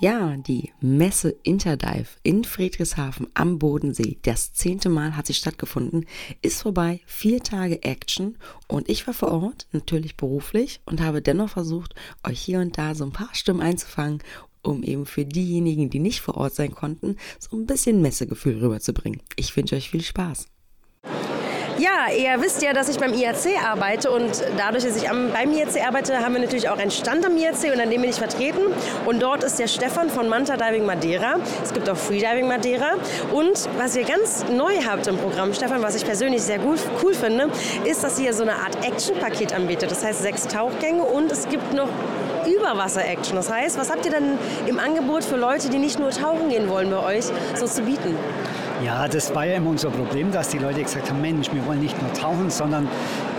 Ja, die Messe Interdive in Friedrichshafen am Bodensee, das zehnte Mal hat sie stattgefunden, ist vorbei, vier Tage Action und ich war vor Ort, natürlich beruflich und habe dennoch versucht, euch hier und da so ein paar Stimmen einzufangen, um eben für diejenigen, die nicht vor Ort sein konnten, so ein bisschen Messegefühl rüberzubringen. Ich wünsche euch viel Spaß. Ja, ihr wisst ja, dass ich beim IAC arbeite und dadurch, dass ich am, beim IAC arbeite, haben wir natürlich auch einen Stand am IAC und an dem bin ich vertreten. Und dort ist der Stefan von Manta Diving Madeira. Es gibt auch Freediving Madeira. Und was ihr ganz neu habt im Programm, Stefan, was ich persönlich sehr gut, cool finde, ist, dass ihr so eine Art Action-Paket anbietet. Das heißt sechs Tauchgänge und es gibt noch Überwasser-Action. Das heißt, was habt ihr denn im Angebot für Leute, die nicht nur tauchen gehen wollen bei euch, so zu bieten? Ja, das war ja immer unser Problem, dass die Leute gesagt haben, Mensch, wir wollen nicht nur tauchen, sondern,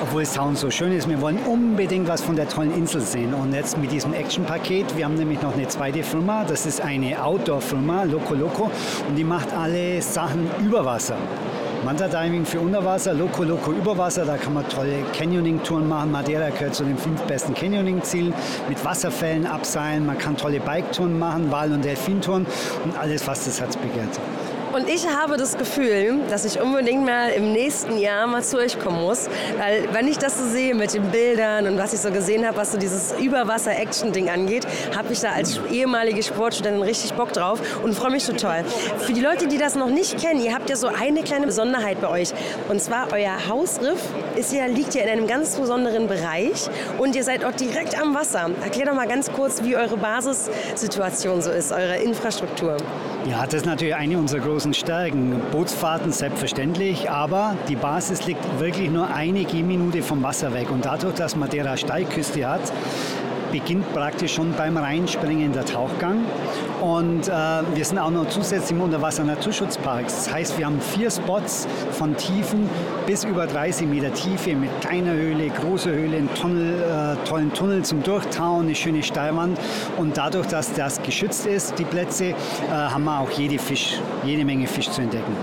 obwohl das Tauchen so schön ist, wir wollen unbedingt was von der tollen Insel sehen. Und jetzt mit diesem Action-Paket, wir haben nämlich noch eine zweite Firma, das ist eine Outdoor-Firma, Loco Loco, und die macht alle Sachen über Wasser. Manta Diving für Unterwasser, Loco Loco über Wasser, da kann man tolle Canyoning-Touren machen. Madeira gehört zu den fünf besten Canyoning-Zielen mit Wasserfällen abseilen. Man kann tolle Bike-Touren machen, Wal- und Delfintouren und alles, was das Herz begehrt. Und ich habe das Gefühl, dass ich unbedingt mal im nächsten Jahr mal zu euch kommen muss. Weil wenn ich das so sehe mit den Bildern und was ich so gesehen habe, was so dieses Überwasser-Action-Ding angeht, habe ich da als ehemalige Sportstudentin richtig Bock drauf und freue mich total. Für die Leute, die das noch nicht kennen, ihr habt ja so eine kleine Besonderheit bei euch. Und zwar euer Hausriff ist ja, liegt ja in einem ganz besonderen Bereich und ihr seid auch direkt am Wasser. Erklär doch mal ganz kurz, wie eure Basissituation so ist, eure Infrastruktur. Ja, das ist natürlich eine unserer großen Stärken. Bootsfahrten selbstverständlich, aber die Basis liegt wirklich nur eine Gehminute vom Wasser weg. Und dadurch, dass Madeira Steilküste hat, beginnt praktisch schon beim Reinspringen der Tauchgang. Und äh, wir sind auch noch zusätzlich im Unterwasser-Naturschutzpark. Das heißt, wir haben vier Spots von Tiefen bis über 30 Meter Tiefe mit kleiner Höhle, großer Höhle, einen Tunnel, äh, tollen Tunnel zum Durchtauen, eine schöne Steilwand. Und dadurch, dass das geschützt ist, die Plätze, äh, haben wir auch jede, Fisch, jede Menge Fisch zu entdecken.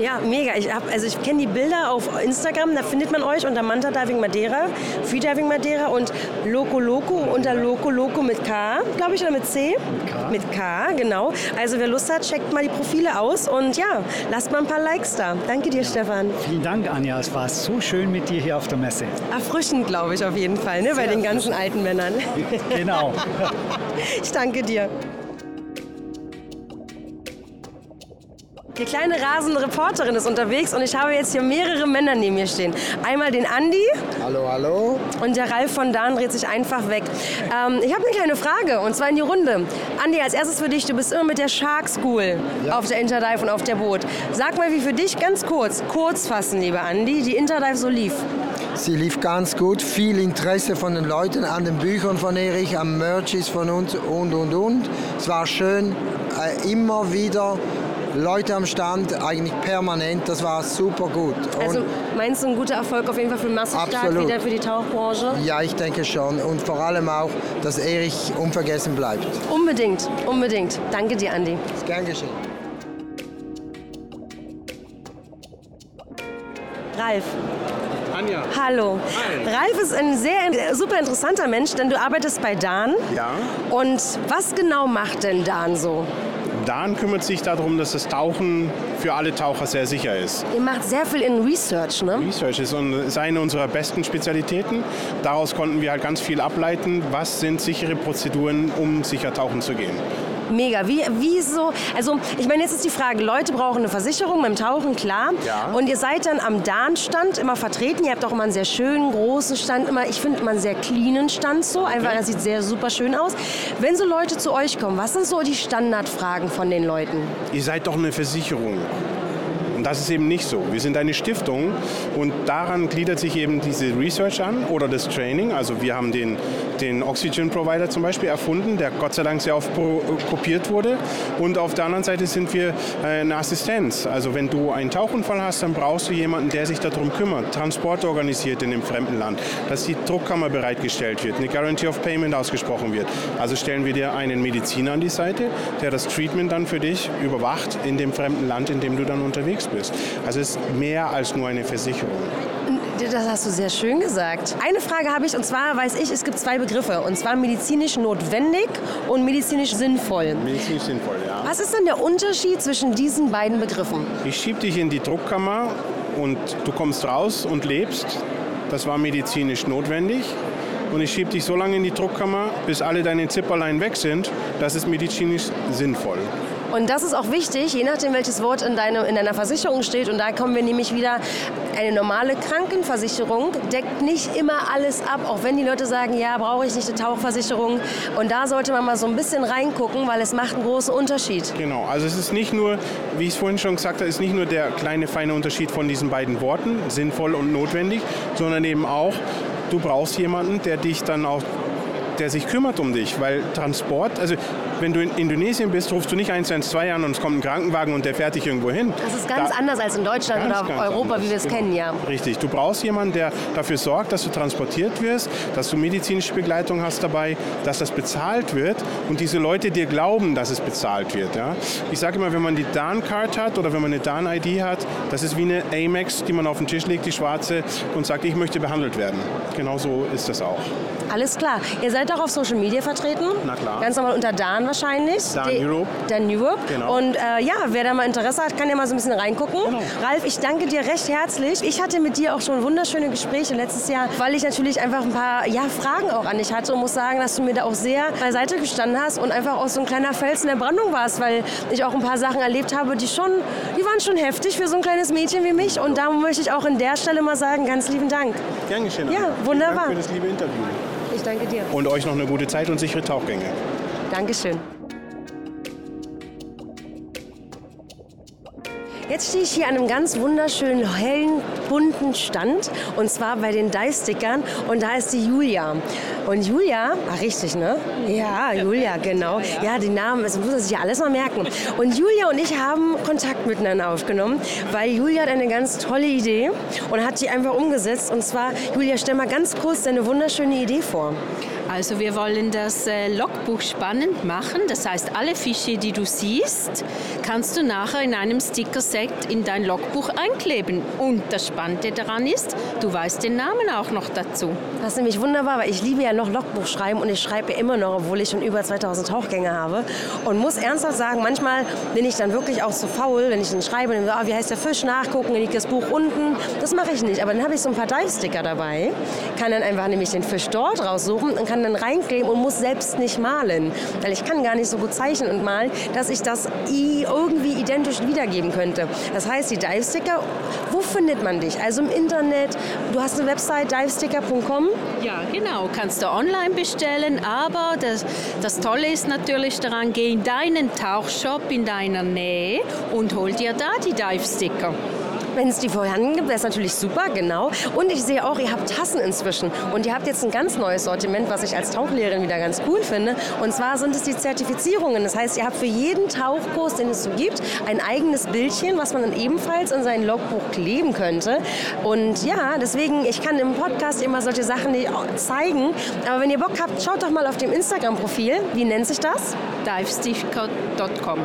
Ja, mega. Ich, also ich kenne die Bilder auf Instagram, da findet man euch unter Manta Diving Madeira, Freediving Madeira und Loco Loco unter Loco Loco mit K, glaube ich, oder mit C? Mit K. Mit K, genau. Also wer Lust hat, checkt mal die Profile aus und ja, lasst mal ein paar Likes da. Danke dir, Stefan. Vielen Dank, Anja. Es war so schön mit dir hier auf der Messe. Erfrischend, glaube ich, auf jeden Fall, ne? bei den ganzen alten Männern. Genau. ich danke dir. Die kleine rasende Reporterin ist unterwegs und ich habe jetzt hier mehrere Männer neben mir stehen. Einmal den Andi. Hallo, hallo. Und der Ralf von Dahn dreht sich einfach weg. Ähm, ich habe eine kleine Frage und zwar in die Runde. Andi, als erstes für dich, du bist immer mit der Shark School ja. auf der Interdive und auf der Boot. Sag mal, wie für dich ganz kurz, kurz fassen, lieber Andi, die Interdive so lief. Sie lief ganz gut, viel Interesse von den Leuten an den Büchern von Erich, am Merches von uns und und und. Es war schön, äh, immer wieder Leute am Stand, eigentlich permanent. Das war super gut. Und also meinst du ein guter Erfolg auf jeden Fall für Massestart wieder für die Tauchbranche? Ja, ich denke schon. Und vor allem auch, dass Erich unvergessen bleibt. Unbedingt, unbedingt. Danke dir, Andi. Ist gern geschehen. Ralf. Anja. Hallo. Hi. Ralf ist ein sehr super interessanter Mensch, denn du arbeitest bei Dan. Ja. Und was genau macht denn Dan so? Dan kümmert sich darum, dass das Tauchen für alle Taucher sehr sicher ist. Ihr macht sehr viel in Research, ne? Research ist eine unserer besten Spezialitäten. Daraus konnten wir halt ganz viel ableiten, was sind sichere Prozeduren, um sicher tauchen zu gehen. Mega. Wie, wie so, also ich meine, jetzt ist die Frage, Leute brauchen eine Versicherung beim Tauchen, klar. Ja. Und ihr seid dann am Darnstand immer vertreten. Ihr habt auch immer einen sehr schönen, großen Stand, immer, ich finde immer einen sehr cleanen Stand so. Einfach, das sieht sehr super schön aus. Wenn so Leute zu euch kommen, was sind so die Standardfragen von den Leuten? Ihr seid doch eine Versicherung. Und das ist eben nicht so. Wir sind eine Stiftung und daran gliedert sich eben diese Research an oder das Training. Also wir haben den, den Oxygen Provider zum Beispiel erfunden, der Gott sei Dank sehr oft kopiert wurde. Und auf der anderen Seite sind wir äh, eine Assistenz. Also wenn du einen Tauchunfall hast, dann brauchst du jemanden, der sich darum kümmert, Transport organisiert in dem fremden Land, dass die Druckkammer bereitgestellt wird, eine Guarantee of Payment ausgesprochen wird. Also stellen wir dir einen Mediziner an die Seite, der das Treatment dann für dich überwacht in dem fremden Land, in dem du dann unterwegs bist. Also es ist mehr als nur eine Versicherung. Das hast du sehr schön gesagt. Eine Frage habe ich, und zwar weiß ich, es gibt zwei Begriffe, und zwar medizinisch notwendig und medizinisch sinnvoll. Medizinisch sinnvoll, ja. Was ist denn der Unterschied zwischen diesen beiden Begriffen? Ich schiebe dich in die Druckkammer und du kommst raus und lebst. Das war medizinisch notwendig. Und ich schiebe dich so lange in die Druckkammer, bis alle deine Zipperlein weg sind. Das ist medizinisch sinnvoll. Und das ist auch wichtig, je nachdem, welches Wort in, deine, in deiner Versicherung steht. Und da kommen wir nämlich wieder, eine normale Krankenversicherung deckt nicht immer alles ab, auch wenn die Leute sagen, ja, brauche ich nicht eine Tauchversicherung. Und da sollte man mal so ein bisschen reingucken, weil es macht einen großen Unterschied. Genau, also es ist nicht nur, wie ich es vorhin schon gesagt habe, ist nicht nur der kleine feine Unterschied von diesen beiden Worten, sinnvoll und notwendig, sondern eben auch, du brauchst jemanden, der dich dann auch der sich kümmert um dich, weil Transport, also wenn du in Indonesien bist, rufst du nicht 112 an und es kommt ein Krankenwagen und der fährt dich irgendwo hin. Das ist ganz da, anders als in Deutschland ganz, oder ganz Europa, anders. wie wir es genau. kennen, ja. Richtig. Du brauchst jemanden, der dafür sorgt, dass du transportiert wirst, dass du medizinische Begleitung hast dabei, dass das bezahlt wird und diese Leute dir glauben, dass es bezahlt wird. Ja? Ich sage immer, wenn man die DAN-Card hat oder wenn man eine DAN-ID hat, das ist wie eine Amex, die man auf den Tisch legt, die schwarze, und sagt, ich möchte behandelt werden. Genauso ist das auch. Alles klar. Ihr seid auch auf Social Media vertreten? Na klar. Ganz normal unter DAN wahrscheinlich. Dan Europe. Dan Europe. Genau. Und äh, ja, wer da mal Interesse hat, kann ja mal so ein bisschen reingucken. Genau. Ralf, ich danke dir recht herzlich. Ich hatte mit dir auch schon wunderschöne Gespräche letztes Jahr, weil ich natürlich einfach ein paar ja, Fragen auch an dich hatte und muss sagen, dass du mir da auch sehr beiseite gestanden hast und einfach auch so ein kleiner Fels in der Brandung warst, weil ich auch ein paar Sachen erlebt habe, die schon, die waren schon heftig für so ein kleines Mädchen wie mich. Und da möchte ich auch an der Stelle mal sagen, ganz lieben Dank. Gern geschehen. Ja, wunderbar. Dank für das liebe Interview. Ich danke dir. Und euch noch eine gute Zeit und sichere Tauchgänge. Dankeschön. Jetzt stehe ich hier an einem ganz wunderschönen, hellen, bunten Stand und zwar bei den Dive-Stickern und da ist die Julia. Und Julia, ach richtig, ne? Ja, Julia, genau. Ja, die Namen, das muss man sich ja alles mal merken. Und Julia und ich haben Kontakt miteinander aufgenommen, weil Julia hat eine ganz tolle Idee und hat die einfach umgesetzt. Und zwar, Julia, stell mal ganz kurz deine wunderschöne Idee vor. Also wir wollen das äh, Logbuch spannend machen. Das heißt, alle Fische, die du siehst, kannst du nachher in einem Sticker-Set in dein Logbuch einkleben. Und das Spannende daran ist, du weißt den Namen auch noch dazu. Das ist nämlich wunderbar, weil ich liebe ja noch Logbuch schreiben und ich schreibe immer noch, obwohl ich schon über 2000 Tauchgänge habe. Und muss ernsthaft sagen, manchmal bin ich dann wirklich auch so faul, wenn ich dann schreibe, dann, oh, wie heißt der Fisch, nachgucken, liegt das Buch unten. Das mache ich nicht. Aber dann habe ich so ein paar Dive-Sticker dabei, kann dann einfach nämlich den Fisch dort raussuchen und kann kann dann reinkleben und muss selbst nicht malen. Weil ich kann gar nicht so gut zeichnen und malen, dass ich das irgendwie identisch wiedergeben könnte. Das heißt, die Dive-Sticker, wo findet man dich? Also im Internet, du hast eine Website, divesticker.com? Ja, genau, kannst du online bestellen, aber das, das Tolle ist natürlich daran, geh in deinen Tauchshop in deiner Nähe und hol dir da die Dive-Sticker. Wenn es die vorhanden gibt, wäre es natürlich super, genau. Und ich sehe auch, ihr habt Tassen inzwischen. Und ihr habt jetzt ein ganz neues Sortiment, was ich als Tauchlehrerin wieder ganz cool finde. Und zwar sind es die Zertifizierungen. Das heißt, ihr habt für jeden Tauchkurs, den es so gibt, ein eigenes Bildchen, was man dann ebenfalls in sein Logbuch kleben könnte. Und ja, deswegen, ich kann im Podcast immer solche Sachen zeigen. Aber wenn ihr Bock habt, schaut doch mal auf dem Instagram-Profil. Wie nennt sich das? divesticker.com.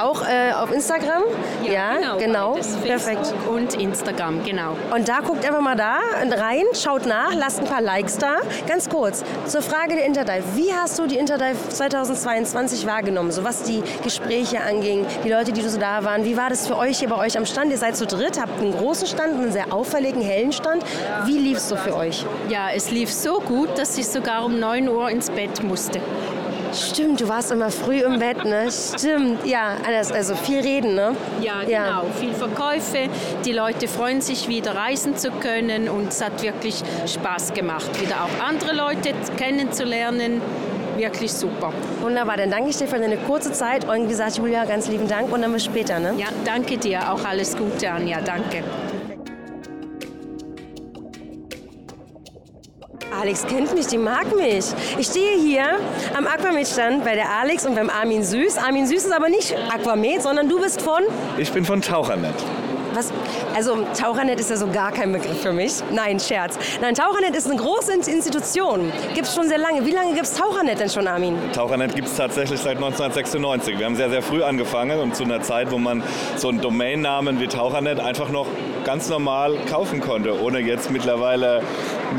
Auch äh, auf Instagram? Ja, ja genau. genau. Perfekt und Instagram, genau. Und da guckt einfach mal da rein, schaut nach, lasst ein paar Likes da. Ganz kurz, zur Frage der Interdive. Wie hast du die Interdive 2022 wahrgenommen? So was die Gespräche anging, die Leute, die so da waren. Wie war das für euch hier bei euch am Stand? Ihr seid zu dritt, habt einen großen Stand, einen sehr auffälligen, hellen Stand. Wie lief es so für euch? Ja, es lief so gut, dass ich sogar um 9 Uhr ins Bett musste. Stimmt, du warst immer früh im Bett, ne? Stimmt, ja, also viel reden, ne? Ja, genau, ja. viel Verkäufe. Die Leute freuen sich wieder reisen zu können und es hat wirklich Spaß gemacht, wieder auch andere Leute kennenzulernen. wirklich super. Wunderbar, dann danke ich dir für deine kurze Zeit und wie gesagt, Julia, ganz lieben Dank und dann bis später. Ne? Ja, danke dir, auch alles Gute, Anja, danke. Alex kennt mich, die mag mich. Ich stehe hier am Aquamed-Stand bei der Alex und beim Armin Süß. Armin Süß ist aber nicht Aquamed, sondern du bist von... Ich bin von Tauchernet. Was? Also Tauchernet ist ja so gar kein Begriff für mich. Nein, Scherz. Nein, Tauchernet ist eine große Institution. Gibt es schon sehr lange. Wie lange gibt es Tauchernet denn schon, Armin? Tauchernet gibt es tatsächlich seit 1996. Wir haben sehr, sehr früh angefangen und zu einer Zeit, wo man so einen Domainnamen wie Tauchernet einfach noch ganz normal kaufen konnte, ohne jetzt mittlerweile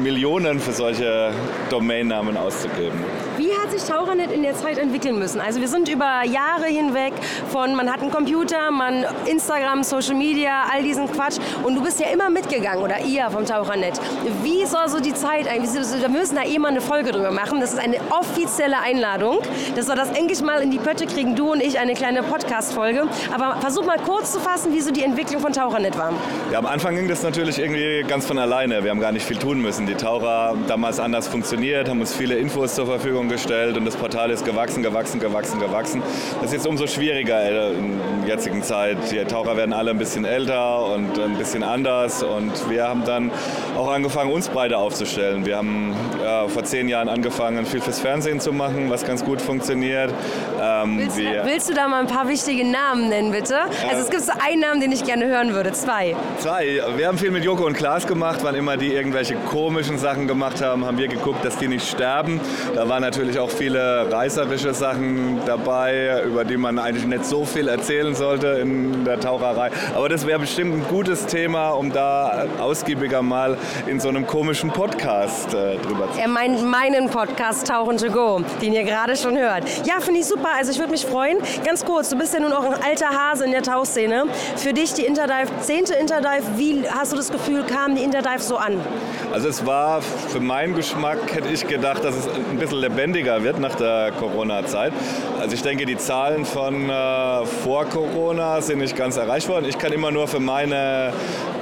Millionen für solche Domainnamen auszugeben. Wie sich Tauchernet in der Zeit entwickeln müssen? Also wir sind über Jahre hinweg von, man hat einen Computer, man Instagram, Social Media, all diesen Quatsch und du bist ja immer mitgegangen oder ihr vom Tauchernet. Wie soll so die Zeit eigentlich, wir müssen da eh mal eine Folge drüber machen. Das ist eine offizielle Einladung, dass wir das endlich mal in die Pötte kriegen, du und ich, eine kleine Podcast-Folge. Aber versuch mal kurz zu fassen, wie so die Entwicklung von Tauchernet war. Ja, am Anfang ging das natürlich irgendwie ganz von alleine. Wir haben gar nicht viel tun müssen. Die Taucher haben damals anders funktioniert, haben uns viele Infos zur Verfügung gestellt und das Portal ist gewachsen, gewachsen, gewachsen, gewachsen. Das ist jetzt umso schwieriger in der jetzigen Zeit. Die Taucher werden alle ein bisschen älter und ein bisschen anders und wir haben dann auch angefangen, uns breiter aufzustellen. Wir haben ja, vor zehn Jahren angefangen, viel fürs Fernsehen zu machen, was ganz gut funktioniert. Ähm, willst, du, willst, du, da mal ein paar wichtige Namen nennen, bitte? Also es gibt so einen Namen, den ich gerne hören würde. Zwei. Zwei. Wir haben viel mit Joko und Klaas gemacht. Wann immer die irgendwelche komischen Sachen gemacht haben, haben wir geguckt, dass die nicht sterben. Da waren natürlich auch viele reißerische Sachen dabei, über die man eigentlich nicht so viel erzählen sollte in der Taucherei. Aber das wäre bestimmt ein gutes Thema, um da ausgiebiger mal in so einem komischen Podcast äh, drüber zu Er meint meinen Podcast Tauchen to Go, den ihr gerade schon hört. Ja, finde ich super. Also ich würde mich freuen. Ganz kurz, du bist ja nun auch ein alter Hase in der Tauchszene. Für dich die Interdive, zehnte Interdive, wie hast du das Gefühl, kam die Interdive so an? Also es war für meinen Geschmack, hätte ich gedacht, dass es ein bisschen lebendiger wird nach der Corona-Zeit. Also ich denke, die Zahlen von äh, vor Corona sind nicht ganz erreicht worden. Ich kann immer nur für meine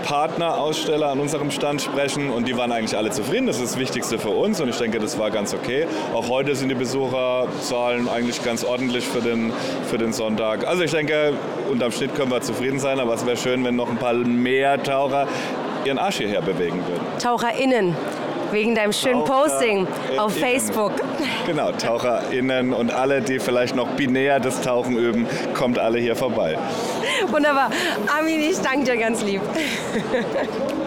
Partneraussteller an unserem Stand sprechen und die waren eigentlich alle zufrieden. Das ist das Wichtigste für uns und ich denke, das war ganz okay. Auch heute sind die Besucherzahlen eigentlich ganz ordentlich für den, für den Sonntag. Also ich denke, unterm Schnitt können wir zufrieden sein, aber es wäre schön, wenn noch ein paar mehr Taucher ihren Arsch hierher bewegen würden. TaucherInnen wegen deinem schönen Posting auf Facebook. Genau, TaucherInnen und alle, die vielleicht noch binär das Tauchen üben, kommt alle hier vorbei. Wunderbar. Armin, ich danke dir ganz lieb.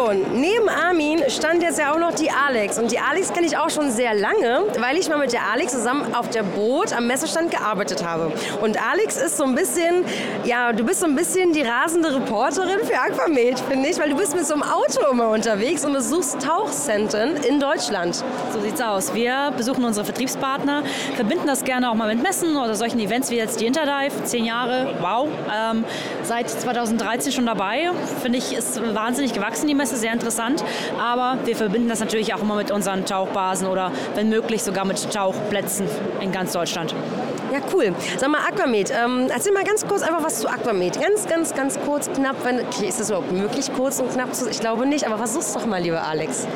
So, neben Armin stand jetzt ja auch noch die Alex. Und die Alex kenne ich auch schon sehr lange, weil ich mal mit der Alex zusammen auf der Boot am Messestand gearbeitet habe. Und Alex ist so ein bisschen, ja, du bist so ein bisschen die rasende Reporterin für Aquamed, finde ich, weil du bist mit so einem Auto immer unterwegs und besuchst Tauchcentern in Deutschland. So sieht's aus. Wir besuchen unsere Vertriebspartner, verbinden das gerne auch mal mit Messen oder solchen Events wie jetzt die Interdive. Zehn Jahre, wow. Ähm, seit 2013 schon dabei. Finde ich, ist wahnsinnig gewachsen, die Messe, sehr interessant. Aber wir verbinden das natürlich auch immer mit unseren Tauchbasen oder wenn möglich sogar mit Tauchplätzen in ganz Deutschland. Ja, cool. Sag mal, Aquamed, ähm, erzähl mal ganz kurz einfach was zu Aquamed. Ganz, ganz, ganz kurz, knapp. Wenn, okay, ist das überhaupt möglich, kurz und knapp zu Ich glaube nicht, aber versuch's doch mal, lieber Alex.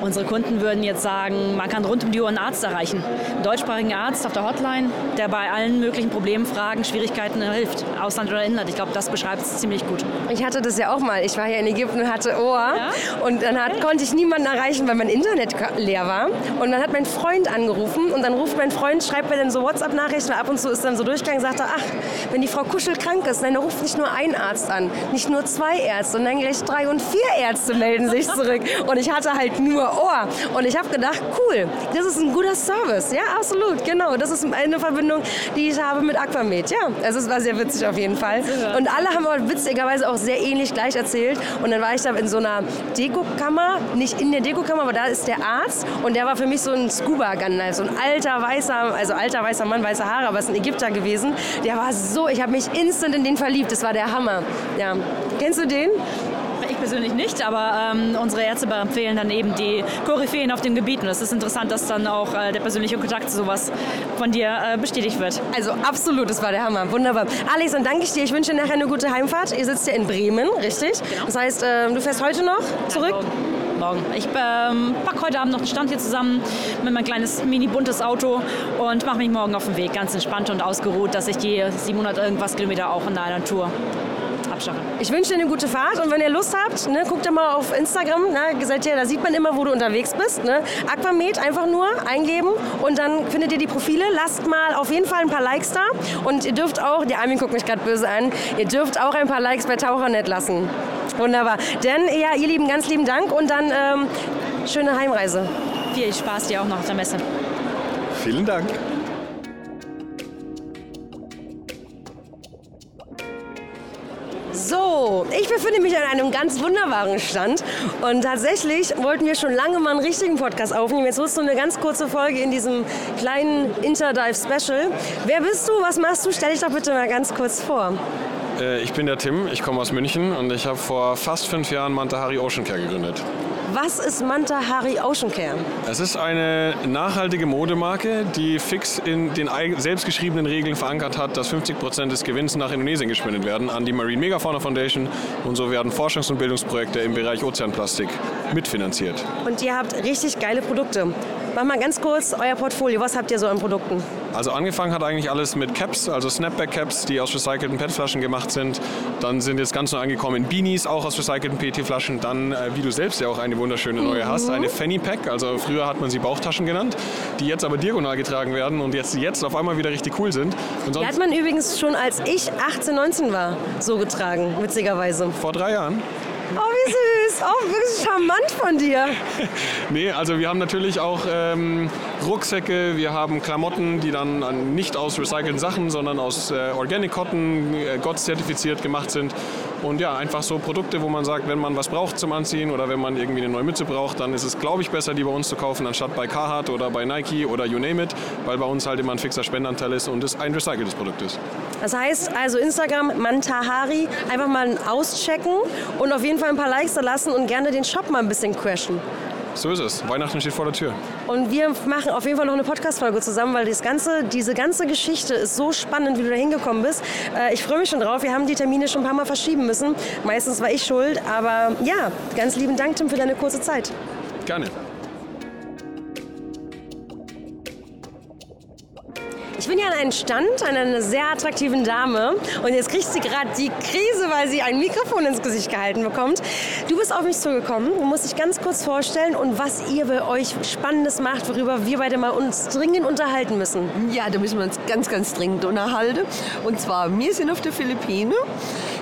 Unsere Kunden würden jetzt sagen, man kann rund um die Uhr einen Arzt erreichen. Einen deutschsprachigen Arzt auf der Hotline, der bei allen möglichen Problemen, Fragen, Schwierigkeiten hilft. Ausland oder Inland. Ich glaube, das beschreibt es ziemlich gut. Ich hatte das ja auch mal. Ich war hier in Ägypten und hatte Ohr. Ja? Und dann hat, konnte ich niemanden erreichen, weil mein Internet leer war. Und dann hat mein Freund angerufen und dann ruft mein Freund, schreibt mir dann so WhatsApp-Nachrichten ab und zu ist dann so durchgegangen, sagt er, ach, wenn die Frau Kuschel krank ist, dann ruft nicht nur ein Arzt an, nicht nur zwei Ärzte, sondern gleich drei und vier Ärzte melden sich zurück. Und ich hatte halt nur Ohr. Und ich habe gedacht, cool, das ist ein guter Service. Ja, absolut, genau. Das ist eine Verbindung, die ich habe mit Aquamed. Ja, also es war sehr witzig auf jeden Fall. Und alle haben aber witzigerweise auch sehr ähnlich gleich erzählt. Und dann war ich da in so einer Dekokammer, nicht in der Dekokammer, aber da ist der Arzt. Und der war für mich so ein Scuba-Gunner, so ein alter weißer, also alter weißer Mann, weiße Haare, aber es ist ein Ägypter gewesen. Der war so, ich habe mich instant in den verliebt. Das war der Hammer. Ja. Kennst du den? Ich persönlich nicht, aber ähm, unsere Ärzte empfehlen dann eben die Koryphäen auf dem Gebiet. Und es ist interessant, dass dann auch äh, der persönliche Kontakt zu sowas von dir äh, bestätigt wird. Also absolut, das war der Hammer. Wunderbar. Alex, dann danke ich dir. Ich wünsche dir nachher eine gute Heimfahrt. Ihr sitzt ja in Bremen, richtig? Genau. Das heißt, äh, du fährst heute noch zurück? Ja, morgen. Ich ähm, packe heute Abend noch den Stand hier zusammen mit meinem kleines mini-buntes Auto und mache mich morgen auf den Weg, ganz entspannt und ausgeruht, dass ich die 700 irgendwas Kilometer auch in einer Tour abschaffe. Ich wünsche dir eine gute Fahrt und wenn ihr Lust habt, ne, guckt doch mal auf Instagram. Ne, seid ihr, da sieht man immer, wo du unterwegs bist. Ne? Aquamed einfach nur eingeben und dann findet ihr die Profile. Lasst mal auf jeden Fall ein paar Likes da und ihr dürft auch, die Armin guckt mich gerade böse an, ihr dürft auch ein paar Likes bei Tauchernet lassen. Wunderbar. Denn ja, ihr Lieben, ganz lieben Dank und dann ähm, schöne Heimreise. Viel Spaß dir auch noch auf der Messe. Vielen Dank. So, ich befinde mich an einem ganz wunderbaren Stand und tatsächlich wollten wir schon lange mal einen richtigen Podcast aufnehmen. Jetzt wirst du eine ganz kurze Folge in diesem kleinen Interdive Special. Wer bist du? Was machst du? Stell dich doch bitte mal ganz kurz vor. Äh, ich bin der Tim, ich komme aus München und ich habe vor fast fünf Jahren Mantahari Ocean Care gegründet. Was ist Manta Hari Ocean Care? Es ist eine nachhaltige Modemarke, die fix in den selbstgeschriebenen Regeln verankert hat, dass 50 Prozent des Gewinns nach Indonesien gespendet werden an die Marine Megafauna Foundation und so werden Forschungs- und Bildungsprojekte im Bereich Ozeanplastik mitfinanziert. Und ihr habt richtig geile Produkte. Mach mal ganz kurz euer Portfolio. Was habt ihr so an Produkten? Also angefangen hat eigentlich alles mit Caps, also Snapback-Caps, die aus recycelten PET-Flaschen gemacht sind. Dann sind jetzt ganz neu angekommen Beanies, auch aus recycelten PET-Flaschen. Dann, äh, wie du selbst ja auch eine wunderschöne neue hast, eine Fanny Pack. Also früher hat man sie Bauchtaschen genannt, die jetzt aber diagonal getragen werden und jetzt, jetzt auf einmal wieder richtig cool sind. die hat man übrigens schon als ich 18, 19 war so getragen, witzigerweise. Vor drei Jahren? Oh, wie süß. Oh, wirklich charmant von dir. nee, also wir haben natürlich auch ähm, Rucksäcke, wir haben Klamotten, die dann nicht aus recycelten Sachen, sondern aus äh, Organic Cotton, äh, GOTS-zertifiziert gemacht sind. Und ja, einfach so Produkte, wo man sagt, wenn man was braucht zum Anziehen oder wenn man irgendwie eine neue Mütze braucht, dann ist es, glaube ich, besser, die bei uns zu kaufen, anstatt bei Carhartt oder bei Nike oder you name it, weil bei uns halt immer ein fixer Spendanteil ist und es ein recyceltes Produkt ist. Das heißt also Instagram Mantahari einfach mal auschecken und auf jeden Fall ein paar Likes da lassen und gerne den Shop mal ein bisschen crashen. So ist es. Weihnachten steht vor der Tür. Und wir machen auf jeden Fall noch eine Podcast-Folge zusammen, weil das ganze, diese ganze Geschichte ist so spannend, wie du da hingekommen bist. Äh, ich freue mich schon drauf. Wir haben die Termine schon ein paar Mal verschieben müssen. Meistens war ich schuld. Aber ja, ganz lieben Dank, Tim, für deine kurze Zeit. Gerne. Ich bin hier an einem Stand einer sehr attraktiven Dame und jetzt kriegt sie gerade die Krise, weil sie ein Mikrofon ins Gesicht gehalten bekommt. Du bist auf mich zugekommen, du musst dich ganz kurz vorstellen und was ihr bei euch Spannendes macht, worüber wir beide mal uns dringend unterhalten müssen. Ja, da müssen wir uns ganz, ganz dringend unterhalten. Und zwar, wir sind auf der Philippinen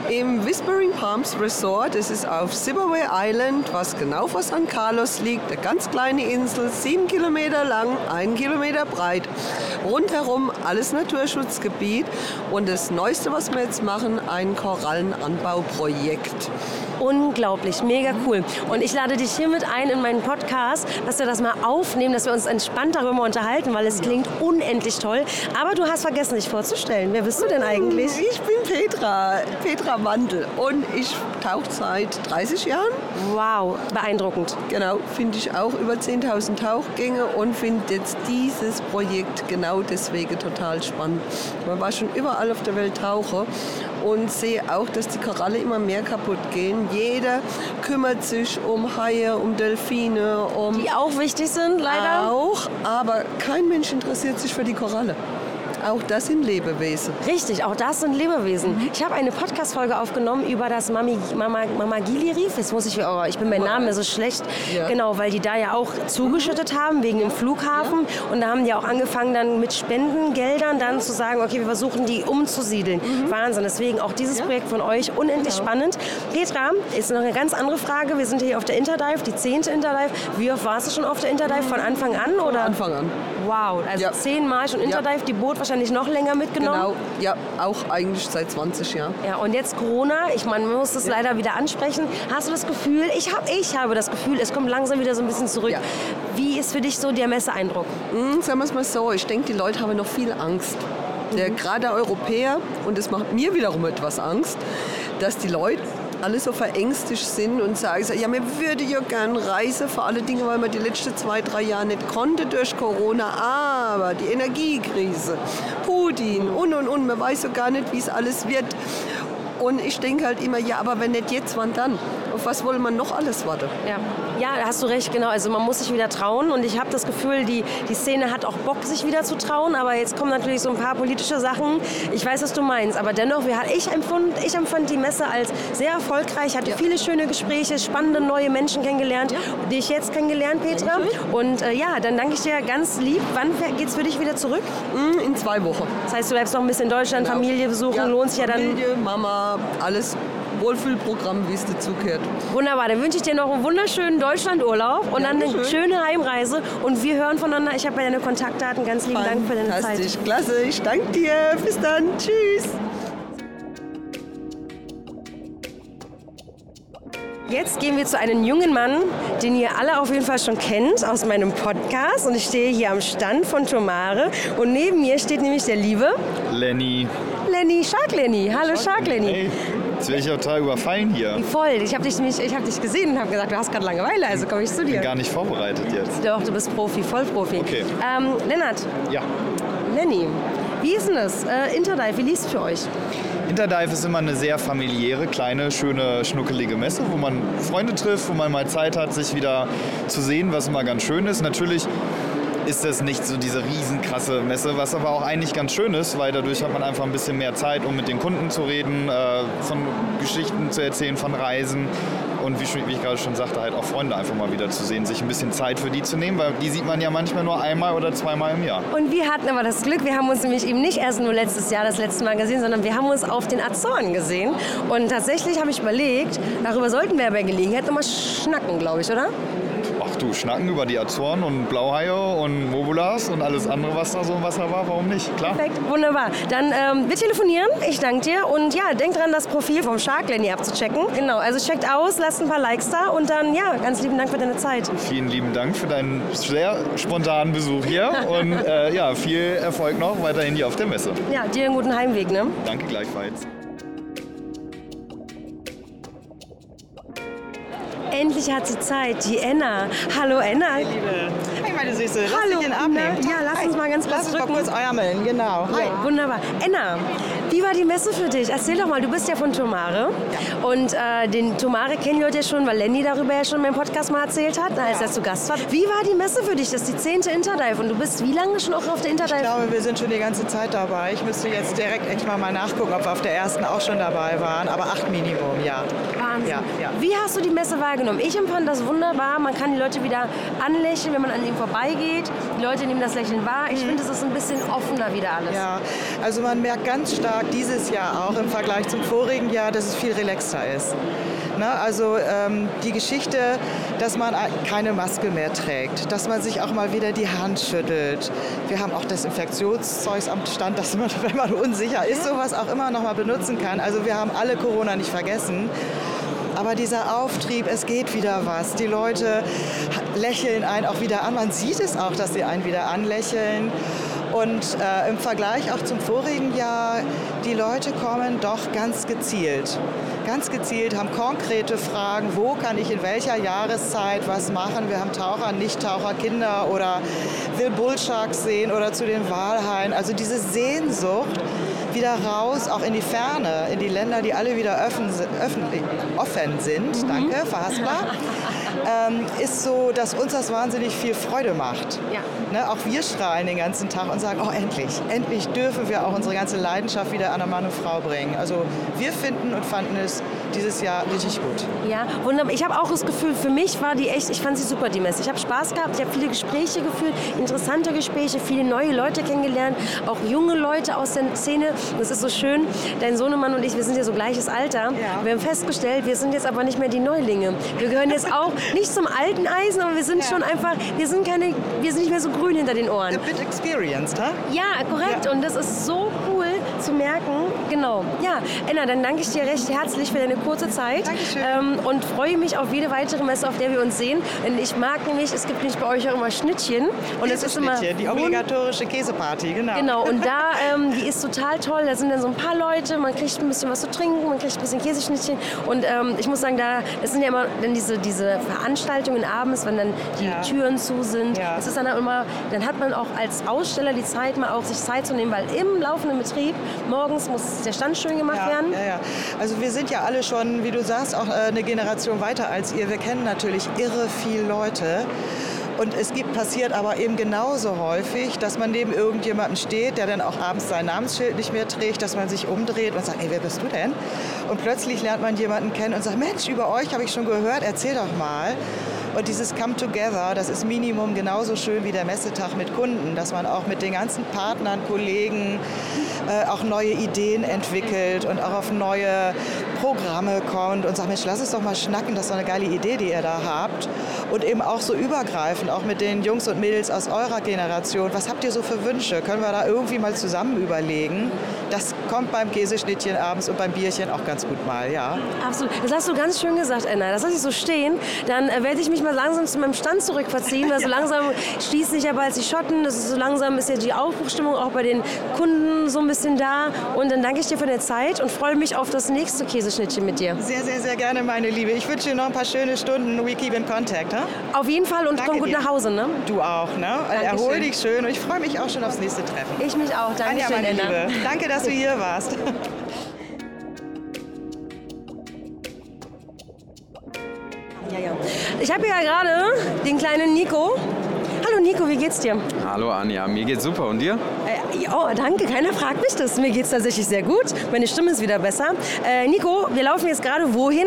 im Whispering Palms Resort. Es ist auf Siberway Island, was genau vor San Carlos liegt. Eine ganz kleine Insel, sieben Kilometer lang, ein Kilometer breit. Rundherum alles Naturschutzgebiet. Und das Neueste, was wir jetzt machen, ein Korallenanbauprojekt. Unglaublich, mega cool. Und ich lade dich hiermit ein in meinen Podcast, dass wir das mal aufnehmen, dass wir uns entspannt darüber unterhalten, weil es klingt unendlich toll. Aber du hast vergessen, dich vorzustellen. Wer bist du denn eigentlich? Ich bin Petra, Petra Mandel und ich tauche seit 30 Jahren. Wow, beeindruckend. Genau, finde ich auch über 10.000 Tauchgänge und finde jetzt dieses Projekt genau deswegen total spannend. Man war schon überall auf der Welt Taucher und sehe auch, dass die Koralle immer mehr kaputt gehen. Jeder kümmert sich um Haie, um Delfine, um... Die auch wichtig sind, leider. Auch, aber kein Mensch interessiert sich für die Koralle. Auch das sind Lebewesen. Richtig, auch das sind Lebewesen. Mhm. Ich habe eine Podcast-Folge aufgenommen über das Mami, Mama, Mamagili-Riff. Jetzt muss ich, oh, ich bin mein Name so schlecht. Ja. Genau, weil die da ja auch zugeschüttet haben wegen dem Flughafen. Ja. Und da haben die auch angefangen dann mit Spendengeldern dann zu sagen, okay, wir versuchen die umzusiedeln. Mhm. Wahnsinn. Deswegen auch dieses ja. Projekt von euch unendlich genau. spannend. Petra, ist noch eine ganz andere Frage. Wir sind hier auf der Interdive, die zehnte Interdive. Wie oft warst du schon auf der Interdive? Von Anfang an? Oder? Von Anfang an. Wow, also zehnmal schon Interdive. Die Boot wahrscheinlich noch länger mitgenommen? Genau, ja, auch eigentlich seit 20 Jahren. Ja, und jetzt Corona, ich meine, man muss das ja. leider wieder ansprechen. Hast du das Gefühl, ich, hab, ich habe das Gefühl, es kommt langsam wieder so ein bisschen zurück. Ja. Wie ist für dich so der Messeeindruck? Mhm, sagen wir es mal so, ich denke, die Leute haben noch viel Angst. Der, mhm. Gerade Europäer, und das macht mir wiederum etwas Angst, dass die Leute alle so verängstigt sind und sagen, ja, wir würden ja gern reisen, vor allen Dingen, weil man die letzten zwei, drei Jahre nicht konnte durch Corona, aber die Energiekrise, Putin und und und, man weiß so gar nicht, wie es alles wird. Und ich denke halt immer, ja, aber wenn nicht jetzt, wann dann? Auf was wollen wir noch alles warten? Ja. ja, da hast du recht, genau. Also man muss sich wieder trauen und ich habe das Gefühl, die, die Szene hat auch Bock, sich wieder zu trauen, aber jetzt kommen natürlich so ein paar politische Sachen. Ich weiß, was du meinst, aber dennoch, wir, ich, empfand, ich empfand die Messe als sehr erfolgreich, hatte ja. viele schöne Gespräche, spannende neue Menschen kennengelernt, ja. die ich jetzt kennengelernt, Petra. Und äh, ja, dann danke ich dir ganz lieb. Wann geht es für dich wieder zurück? Mm, in zwei Wochen. Das heißt, du bleibst noch ein bisschen in Deutschland, genau. Familie besuchen, lohnt sich ja dann. Familie, Mama, alles Wohlfühlprogramm, wie es dazugehört. Wunderbar, dann wünsche ich dir noch einen wunderschönen Deutschlandurlaub und dann eine schöne Heimreise. Und wir hören voneinander. Ich habe ja deine Kontaktdaten. Ganz lieben Dank für deine Zeit. Fantastisch, klasse. Ich danke dir. Bis dann. Tschüss. Jetzt gehen wir zu einem jungen Mann, den ihr alle auf jeden Fall schon kennt aus meinem Podcast. Und ich stehe hier am Stand von Tomare. Und neben mir steht nämlich der liebe Lenny. Lenny, Shark Lenny. Hallo Shark Lenny. Hey. Jetzt werde ich total überfallen hier. Voll. Ich habe dich, hab dich gesehen und habe gesagt, du hast gerade Langeweile, also komme ich zu dir. Ich bin gar nicht vorbereitet jetzt. Doch, du bist Profi, Vollprofi. Okay. Ähm, Lennart. Ja. Lenny, wie ist denn das? Äh, Interdive, wie liest es für euch? Interdive ist immer eine sehr familiäre, kleine, schöne, schnuckelige Messe, wo man Freunde trifft, wo man mal Zeit hat, sich wieder zu sehen, was immer ganz schön ist. Natürlich ist das nicht so diese riesenkrasse Messe, was aber auch eigentlich ganz schön ist, weil dadurch hat man einfach ein bisschen mehr Zeit, um mit den Kunden zu reden, äh, von Geschichten zu erzählen, von Reisen und wie, wie, ich gerade schon sagte, halt auch Freunde einfach mal wieder zu sehen, sich ein bisschen Zeit für die zu nehmen, weil die sieht man ja manchmal nur einmal oder zweimal im Jahr. Und wir hatten aber das Glück, wir haben uns nämlich eben nicht erst nur letztes Jahr das letzte Mal gesehen, sondern wir haben uns auf den Azoren gesehen. Und tatsächlich habe ich überlegt, darüber sollten wir bei Gelegenheit nochmal schnacken, glaube ich, oder? Du, schnacken über die Azoren und Blauhaie und Mobulas und alles andere, was da so im Wasser war, warum nicht? Klar. Perfekt, wunderbar. Dann ähm, wir telefonieren, ich danke dir und ja, denk dran, das Profil vom Shark Lenny abzuchecken. Genau, also checkt aus, lasst ein paar Likes da und dann ja, ganz lieben Dank für deine Zeit. Vielen lieben Dank für deinen sehr spontanen Besuch hier und äh, ja, viel Erfolg noch weiterhin hier auf der Messe. Ja, dir einen guten Heimweg, ne? Danke gleichfalls. Endlich hat sie Zeit, die Enna. Hallo Enna. Hey, Liebe. Hey, meine Süße. Lass Hallo. den Arm nehmen. Ja, lass uns mal ganz kurz Lass uns drücken. mal kurz ärmeln, genau. Hi, wunderbar. Enna, wie war die Messe für dich? Erzähl doch mal, du bist ja von Tomare. Ja. Und äh, den Tomare kennen die Leute ja schon, weil Lenny darüber ja schon in meinem Podcast mal erzählt hat, als ja. er zu Gast war. Wie war die Messe für dich? Das ist die zehnte Interdive und du bist wie lange schon auch auf der Interdive? Ich glaube, wir sind schon die ganze Zeit dabei. Ich müsste jetzt direkt echt mal, mal nachgucken, ob wir auf der ersten auch schon dabei waren. Aber acht Minimum, ja. Wahnsinn. Ja, ja. Wie hast du die Messe wahrgenommen? Ich empfand das wunderbar. Man kann die Leute wieder anlächeln, wenn man an ihnen vorbeigeht. Die Leute nehmen das Lächeln wahr. Ich Mhm. finde, es ist ein bisschen offener wieder alles. Ja, also man merkt ganz stark dieses Jahr auch im Vergleich zum vorigen Jahr, dass es viel relaxter ist. Ne? Also ähm, die Geschichte, dass man keine Maske mehr trägt, dass man sich auch mal wieder die Hand schüttelt. Wir haben auch Desinfektionszeugs am Stand, dass man, wenn man unsicher ist, sowas auch immer noch mal benutzen kann. Also wir haben alle Corona nicht vergessen. Aber dieser Auftrieb, es geht wieder was. Die Leute lächeln einen auch wieder an. Man sieht es auch, dass sie einen wieder anlächeln. Und äh, im Vergleich auch zum vorigen Jahr, die Leute kommen doch ganz gezielt. Ganz gezielt, haben konkrete Fragen, wo kann ich in welcher Jahreszeit was machen. Wir haben Taucher, Nichttaucher, Kinder oder will Bullsharks sehen oder zu den Walhaien. Also diese Sehnsucht, wieder raus, auch in die Ferne, in die Länder, die alle wieder offen, öffentlich, offen sind, danke, Verhaspler, ähm, ist so, dass uns das wahnsinnig viel Freude macht. Ja. Ne, auch wir strahlen den ganzen Tag und sagen, oh endlich, endlich dürfen wir auch unsere ganze Leidenschaft wieder an eine Mann und Frau bringen. Also wir finden und fanden es dieses Jahr richtig gut. Ja, wunderbar. Ich habe auch das Gefühl, für mich war die echt, ich fand sie super, die Messe. Ich habe Spaß gehabt, ich habe viele Gespräche geführt, interessante Gespräche, viele neue Leute kennengelernt, auch junge Leute aus der Szene. Das ist so schön. Dein Sohnemann und ich, wir sind ja so gleiches Alter. Ja. Wir haben festgestellt, wir sind jetzt aber nicht mehr die Neulinge. Wir gehören jetzt auch nicht zum alten Eisen, aber wir sind Ja. schon einfach, wir sind keine, wir sind nicht mehr so grün hinter den Ohren. A bit experienced, huh? Ja, korrekt. Ja. Und das ist so zu merken. Genau. Ja, Enna, dann danke ich dir recht herzlich für deine kurze Zeit. Dankeschön. Ähm, und freue mich auf jede weitere Messe, auf der wir uns sehen. Und ich mag nämlich, es gibt nämlich bei euch auch immer Schnittchen. Und es ist immer die obligatorische Käseparty, genau. Genau, und da, ähm, die ist total toll. Da sind dann so ein paar Leute, man kriegt ein bisschen was zu trinken, man kriegt ein bisschen Käseschnittchen. Und ähm, ich muss sagen, da, das sind ja immer dann diese, diese Veranstaltungen abends, wenn dann die Ja. Türen zu sind. Ja. Das ist dann immer, dann hat man auch als Aussteller die Zeit, mal auch sich Zeit zu nehmen, weil im laufenden Betrieb morgens muss der Stand schön gemacht ja, werden. Ja, ja. Also wir sind ja alle schon, wie du sagst, auch äh, eine Generation weiter als ihr. Wir kennen natürlich irre viel Leute. Und es gibt, passiert aber eben genauso häufig, dass man neben irgendjemandem steht, der dann auch abends sein Namensschild nicht mehr trägt, dass man sich umdreht und sagt, ey, wer bist du denn? Und plötzlich lernt man jemanden kennen und sagt, Mensch, über euch habe ich schon gehört, erzähl doch mal. Und dieses Come Together, das ist Minimum genauso schön wie der Messetag mit Kunden, dass man auch mit den ganzen Partnern, Kollegen äh, auch neue Ideen entwickelt und auch auf neue Programme kommt und sagt, Mensch, lass es doch mal schnacken, das ist doch eine geile Idee, die ihr da habt. Und eben auch so übergreifend, auch mit den Jungs und Mädels aus eurer Generation. Was habt ihr so für Wünsche? Können wir da irgendwie mal zusammen überlegen? Das kommt beim Käseschnittchen abends und beim Bierchen auch ganz gut mal, ja. Absolut. Das hast du ganz schön gesagt, Anna. Das lasse ich so stehen. Dann äh, werde ich mich mal langsam zu meinem Stand zurückverziehen, weil so langsam schließen sich ja bald die Schotten. Das ist so langsam ist ja die Aufbruchstimmung auch bei den Kunden so ein bisschen da. Und dann danke ich dir für deine Zeit und freue mich auf das nächste Käseschnittchen mit dir. Sehr, sehr, sehr gerne, meine Liebe. Ich wünsche dir noch ein paar schöne Stunden. We keep in contact. Ne? Auf jeden Fall und Danke komm gut dir. nach Hause, ne? Du auch, ne? Dankeschön. Erhol dich schön und ich freue mich auch schon aufs nächste Treffen. Ich mich auch. Danke Anja, schön, meine Anna. Liebe. Danke, dass du hier warst. Ja, ja. Ich habe ja gerade den kleinen Nico. Nico, wie geht's dir? Hallo Anja, mir geht's super und dir? Äh, oh, danke, keiner fragt mich das. Mir geht's tatsächlich sehr gut. Meine Stimme ist wieder besser. Äh, Nico, wir laufen jetzt gerade wohin?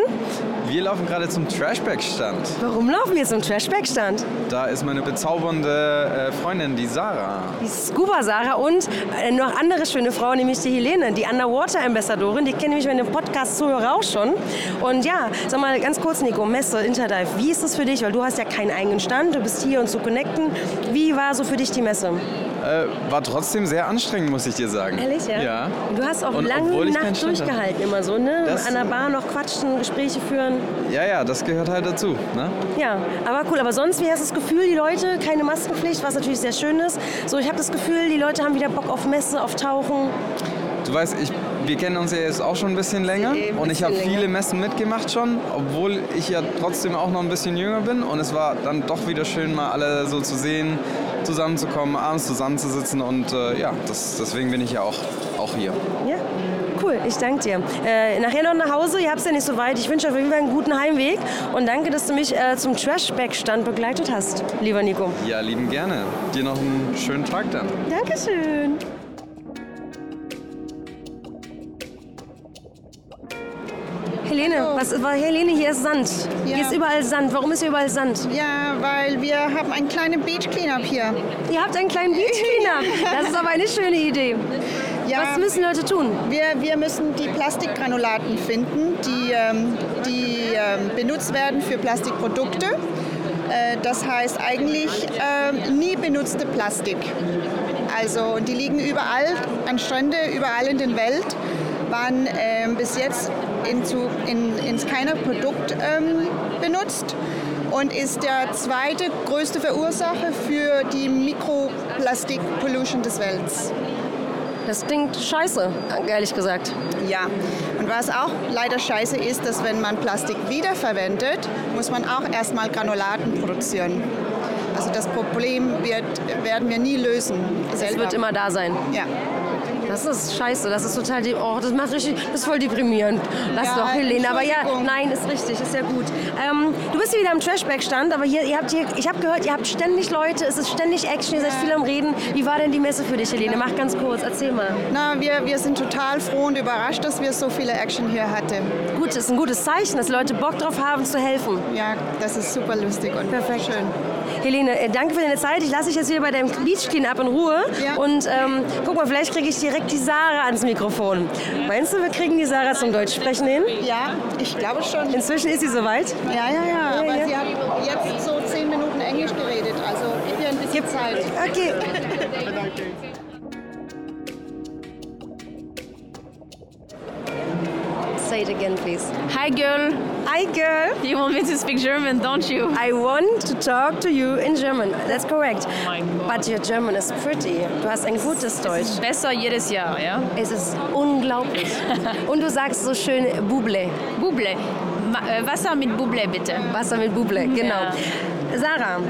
Wir laufen gerade zum Trashback-Stand. Warum laufen wir zum Trashback-Stand? Da ist meine bezaubernde äh, Freundin, die Sarah. Die Scuba Sarah und äh, noch andere schöne Frau, nämlich die Helene, die Underwater Ambassadorin. Die kenne ich mit dem Podcast-Zuhörer auch schon. Und ja, sag mal ganz kurz, Nico, Messe, Interdive, wie ist es für dich? Weil du hast ja keinen eigenen Stand, du bist hier und zu connecten. Wie war so für dich die Messe? Äh, war trotzdem sehr anstrengend, muss ich dir sagen. Ehrlich, ja? Ja. Du hast auch Und lange Nacht Stand hatte. durchgehalten immer so, ne? Das- An der Bar noch quatschen, Gespräche führen. Ja, ja, das gehört halt dazu. Ne? Ja, aber cool. Aber sonst, wie hast du das Gefühl, die Leute, keine Maskenpflicht, was natürlich sehr schön ist. So, ich habe das Gefühl, die Leute haben wieder Bock auf Messe, auf Tauchen. Du weißt, ich, wir kennen uns ja jetzt auch schon ein bisschen länger Ein und ich habe viele. Messen mitgemacht schon, obwohl ich ja trotzdem auch noch ein bisschen jünger bin und es war dann doch wieder schön, mal alle so zu sehen, zusammenzukommen, abends zusammenzusitzen und äh, ja, das, deswegen bin ich ja auch, auch hier. Ja, cool. Ich danke dir. Äh, nachher noch nach Hause. Ihr habt es ja nicht so weit. Ich wünsche auf jeden Fall einen guten Heimweg und danke, dass du mich äh, zum Trashback-Stand begleitet hast, lieber Nico. Ja, lieben gerne. Dir noch einen schönen Tag dann. Dankeschön. Helene, was war Helene? Hier ist Sand. Ja. Hier ist überall Sand. Warum ist hier überall Sand? Ja, weil wir haben einen kleinen Beach Cleanup hier. Ihr habt einen kleinen Beach Cleanup. Das ist aber eine schöne Idee. Was müssen Leute tun? Wir, wir müssen die Plastikgranulaten finden, die, ähm, die ähm, benutzt werden für Plastikprodukte. Äh, das heißt eigentlich ähm, nie benutzte Plastik. Also und die liegen überall an Strände, überall in der Welt, waren bis jetzt in, zu, in, in keiner Produkt ähm, benutzt und ist der zweite größte Verursacher für die Mikroplastik-Pollution des Welts. Das klingt scheiße, ehrlich gesagt. Ja, und was auch leider scheiße ist, dass wenn man Plastik wiederverwendet, muss man auch erstmal Granulaten produzieren. Also das Problem wird, werden wir nie lösen. Es wird immer da sein. Ja. Das ist scheiße, das ist total, oh, das macht richtig, das ist voll deprimierend. Lass Ja, doch, Helene, aber ja, nein, ist richtig, ist ja gut. Ähm, du bist hier wieder am Trashback-Stand, aber hier, ihr habt hier, ich habe gehört, ihr habt ständig Leute, es ist ständig Action, ihr seid viel am Reden. Wie war denn die Messe für dich, Helene? Mach ganz kurz, erzähl mal. Na, wir, wir sind total froh und überrascht, dass wir so viele Action hier hatten. Gut, das ist ein gutes Zeichen, dass Leute Bock drauf haben, zu helfen. Ja, das ist super lustig und Perfekt. schön. Helene, äh, danke für deine Zeit. Ich lasse dich jetzt wieder bei deinem Beach Cleanup in Ruhe. Und ähm, guck mal, vielleicht kriege ich direkt die Sarah ans Mikrofon. Meinst du, wir kriegen die Sarah zum Deutsch sprechen hin? Ja, ich glaube schon. Inzwischen ist sie soweit? Ja, ja, ja, aber ja. sie hat jetzt so zehn Minuten Englisch geredet, also gib ihr ein bisschen Zeit. Okay. it again, please. Hi, girl. Hi, girl. You want me to speak German, don't you? I want to talk to you in German. That's correct. But your German is pretty. Du hast ein gutes Deutsch. Besser jedes Jahr, ja? Es ist unglaublich. Und du sagst so schön Buble. Buble. äh, Wasser mit Buble bitte. Wasser mit Buble, genau. Ja. Sarah,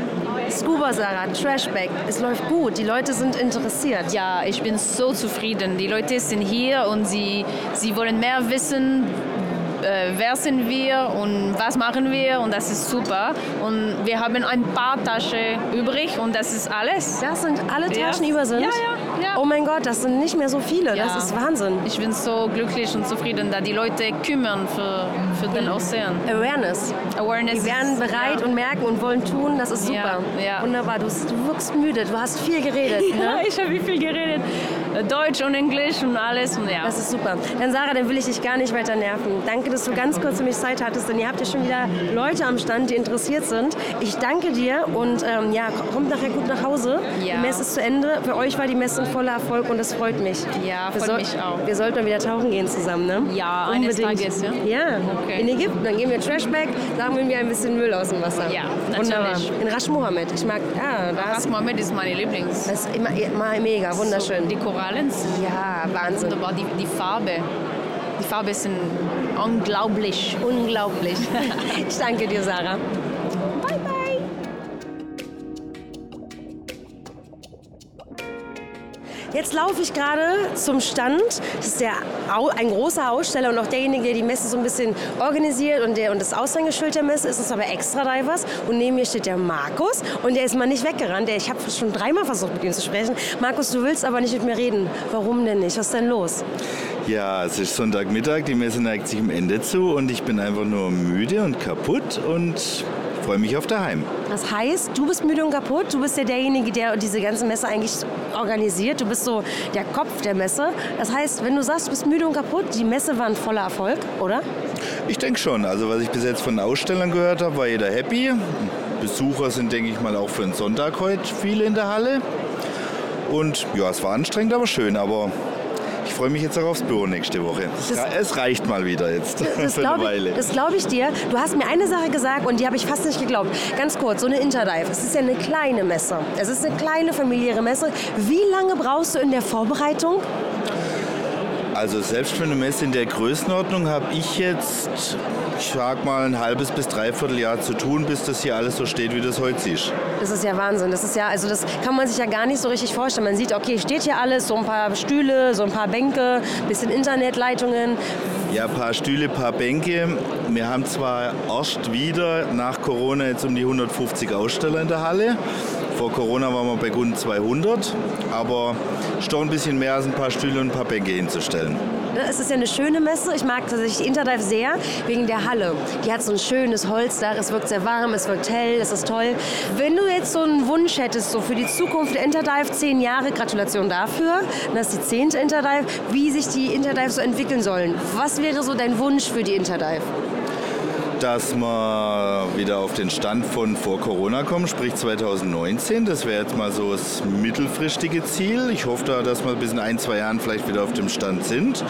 Scuba Sarah, Trashback, es läuft gut, die Leute sind interessiert. Ja, ich bin so zufrieden. Die Leute sind hier und sie, sie wollen mehr wissen, äh, wer sind wir und was machen wir und das ist super. Und wir haben ein paar Taschen übrig und das ist alles. Das sind alle Taschen ja. über sind? Ja, ja, ja. Oh mein Gott, das sind nicht mehr so viele, Ja. das ist Wahnsinn. Ich bin so glücklich und zufrieden, da die Leute kümmern für, für den Ozean. Awareness. Awareness. Die werden bereit ja. und merken und wollen tun, das ist super. Ja, ja. Wunderbar, du, du wirkst müde, du hast viel geredet. Ja, ne? ich habe viel geredet. Deutsch und Englisch und alles. Und ja. Das ist super. Dann Sarah, dann will ich dich gar nicht weiter nerven. Danke, dass du ganz kurz für mich Zeit hattest, denn ihr habt ja schon wieder Leute am Stand, die interessiert sind. Ich danke dir und ähm, ja, kommt nachher gut nach Hause. Ja. Die Messe ist zu Ende. Für euch war die Messe ein voller Erfolg und das freut mich. Ja, freut soll- mich auch. Wir sollten mal wieder tauchen gehen zusammen, ne? Ja, eines Unbedingt. Tages, ja? Ja, Okay. in Ägypten. Dann gehen wir Trashback, sammeln wir ein bisschen Müll aus dem Wasser. Ja, Wunderbar. natürlich. In Rasch Mohammed. Ich mag, ja, da Ras Mohammed ist meine Lieblings. Das ist immer, immer mega, wunderschön. So, die sind Ja, Wahnsinn. wunderbar. Die, die Farbe. Die Farbe sind unglaublich. Unglaublich. ich danke dir, Sarah. Jetzt laufe ich gerade zum Stand. Das ist der, ein großer Aussteller und auch derjenige, der die Messe so ein bisschen organisiert und, der, und das Aushängeschild der Messe ist uns aber Extra Divers. Und neben mir steht der Markus und der ist mal nicht weggerannt. Ich habe schon dreimal versucht, mit ihm zu sprechen. Markus, du willst aber nicht mit mir reden. Warum denn nicht? Was ist denn los? Ja, es ist Sonntagmittag, die Messe neigt sich am Ende zu und ich bin einfach nur müde und kaputt und freue mich auf daheim. Das heißt, du bist müde und kaputt. Du bist ja derjenige, der diese ganze Messe eigentlich organisiert. Du bist so der Kopf der Messe. Das heißt, wenn du sagst, du bist müde und kaputt, die Messe war ein voller Erfolg, oder? Ich denke schon. Also was ich bis jetzt von den Ausstellern gehört habe, war jeder happy. Besucher sind, denke ich mal, auch für den Sonntag heute viele in der Halle. Und ja, es war anstrengend, aber schön. Aber ich freue mich jetzt auch aufs Büro nächste Woche. Es, Das- es reicht mal wieder jetzt Das für eine glaube Weile. ich, das glaub ich dir. Du hast mir eine Sache gesagt und die habe ich fast nicht geglaubt. Ganz kurz, so eine Interdive. Es ist ja eine kleine Messe. Es ist eine kleine familiäre Messe. Wie lange brauchst du in der Vorbereitung? Also selbst für eine Messe in der Größenordnung habe ich jetzt, ich sag mal, ein halbes bis dreiviertel Jahr zu tun, bis das hier alles so steht, wie das heute siehst. Das ist ja Wahnsinn. Das ist ja, also das kann man sich ja gar nicht so richtig vorstellen. Man sieht, okay, steht hier alles, so ein paar Stühle, so ein paar Bänke, bisschen Internetleitungen. Ja, ein paar Stühle, ein paar Bänke. Wir haben zwar erst wieder nach Corona jetzt um die 150 Aussteller in der Halle. Vor Corona waren wir bei rund 200, aber ist doch ein bisschen mehr als ein paar Stühle und ein paar Bänke hinzustellen. Ne, Es ist ja eine schöne Messe. Ich mag tatsächlich Interdive sehr wegen der Halle. Die hat so ein schönes Holzdach. Es wirkt sehr warm, es wirkt hell, es ist toll. Wenn du jetzt so einen Wunsch hättest, so für die Zukunft der Interdive, zehn Jahre, Gratulation dafür. Das ist die zehnte Interdive. Wie sich die Interdive so entwickeln sollen. Was wäre so dein Wunsch für die Interdive? Dass wir wieder auf den Stand von vor Corona kommen, sprich 2019. Das wäre jetzt mal so das mittelfristige Ziel. Ich hoffe da, dass wir bis in ein, zwei Jahren vielleicht wieder auf dem Stand sind.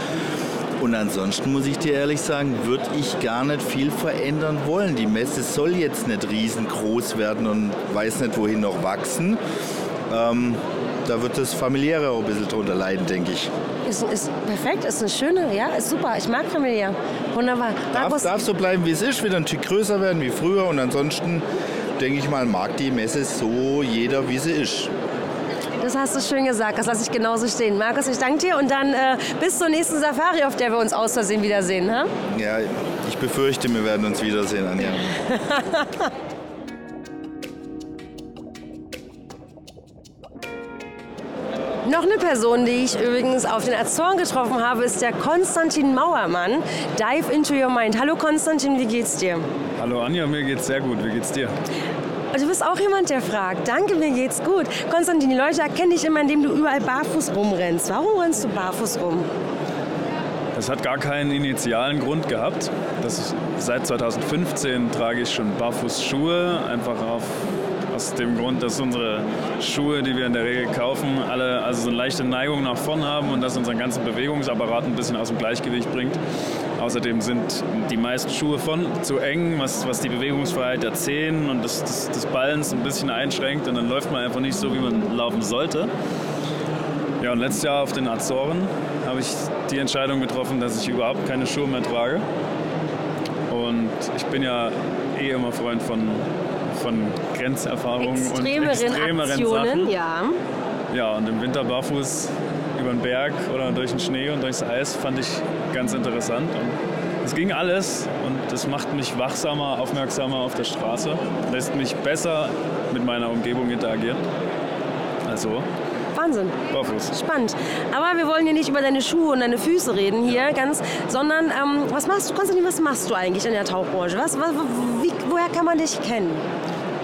Und ansonsten muss ich dir ehrlich sagen, würde ich gar nicht viel verändern wollen. Die Messe soll jetzt nicht riesengroß werden und weiß nicht wohin noch wachsen. Ähm, da wird das familiäre auch ein bisschen drunter leiden, denke ich. Ist, ist perfekt, ist eine schöne, ja, ist super. Ich mag familiär. Wunderbar. Darf, Markus, darf so bleiben, wie es ist, wieder ein Stück größer werden wie früher und ansonsten denke ich mal, mag die Messe so jeder, wie sie ist. das hast du schön gesagt. Das lasse ich genauso stehen. Markus, ich danke dir und dann äh, bis zur nächsten Safari, auf der wir uns aus Versehen wiedersehen. Ne? Ja, ich befürchte, wir werden uns wiedersehen, Anja. Noch eine Person, die ich übrigens auf den Azoren getroffen habe, ist der Konstantin Mauermann. Dive into your mind. Hallo Konstantin, wie geht's dir? Hallo Anja, mir geht's sehr gut. Wie geht's dir? Du bist auch jemand, der fragt. Danke, mir geht's gut. Konstantin, die Leute erkennen dich immer, indem du überall barfuß rumrennst. Warum rennst du barfuß rum? Das hat gar keinen initialen Grund gehabt. Ist, seit 2015 trage ich schon Barfußschuhe, einfach auf, aus dem Grund, dass unsere Schuhe, die wir in der Regel kaufen, alle also so eine leichte Neigung nach vorn haben und das unseren ganzen Bewegungsapparat ein bisschen aus dem Gleichgewicht bringt. Außerdem sind die meisten Schuhe von zu eng, was, was die Bewegungsfreiheit der Zehen und des, des, des Ballens ein bisschen einschränkt und dann läuft man einfach nicht so, wie man laufen sollte. Ja, und letztes Jahr auf den Azoren habe ich die Entscheidung getroffen, dass ich überhaupt keine Schuhe mehr trage. Und bin ja eh immer Freund von, von Grenzerfahrungen Extremeren und extremeren Aktionen, Sachen. ja. Ja, und im Winter barfuß über den Berg oder durch den Schnee und durchs Eis fand ich ganz interessant. Und es ging alles und das macht mich wachsamer, aufmerksamer auf der Straße, lässt mich besser mit meiner Umgebung interagieren. Also Wahnsinn. barfuß. Spannend. Aber wir wollen hier nicht über deine Schuhe und deine Füße reden hier, ganz, sondern ähm, was machst du, Konstantin, was machst du eigentlich in der Tauchbranche? Was, was, wie, woher kann man dich kennen?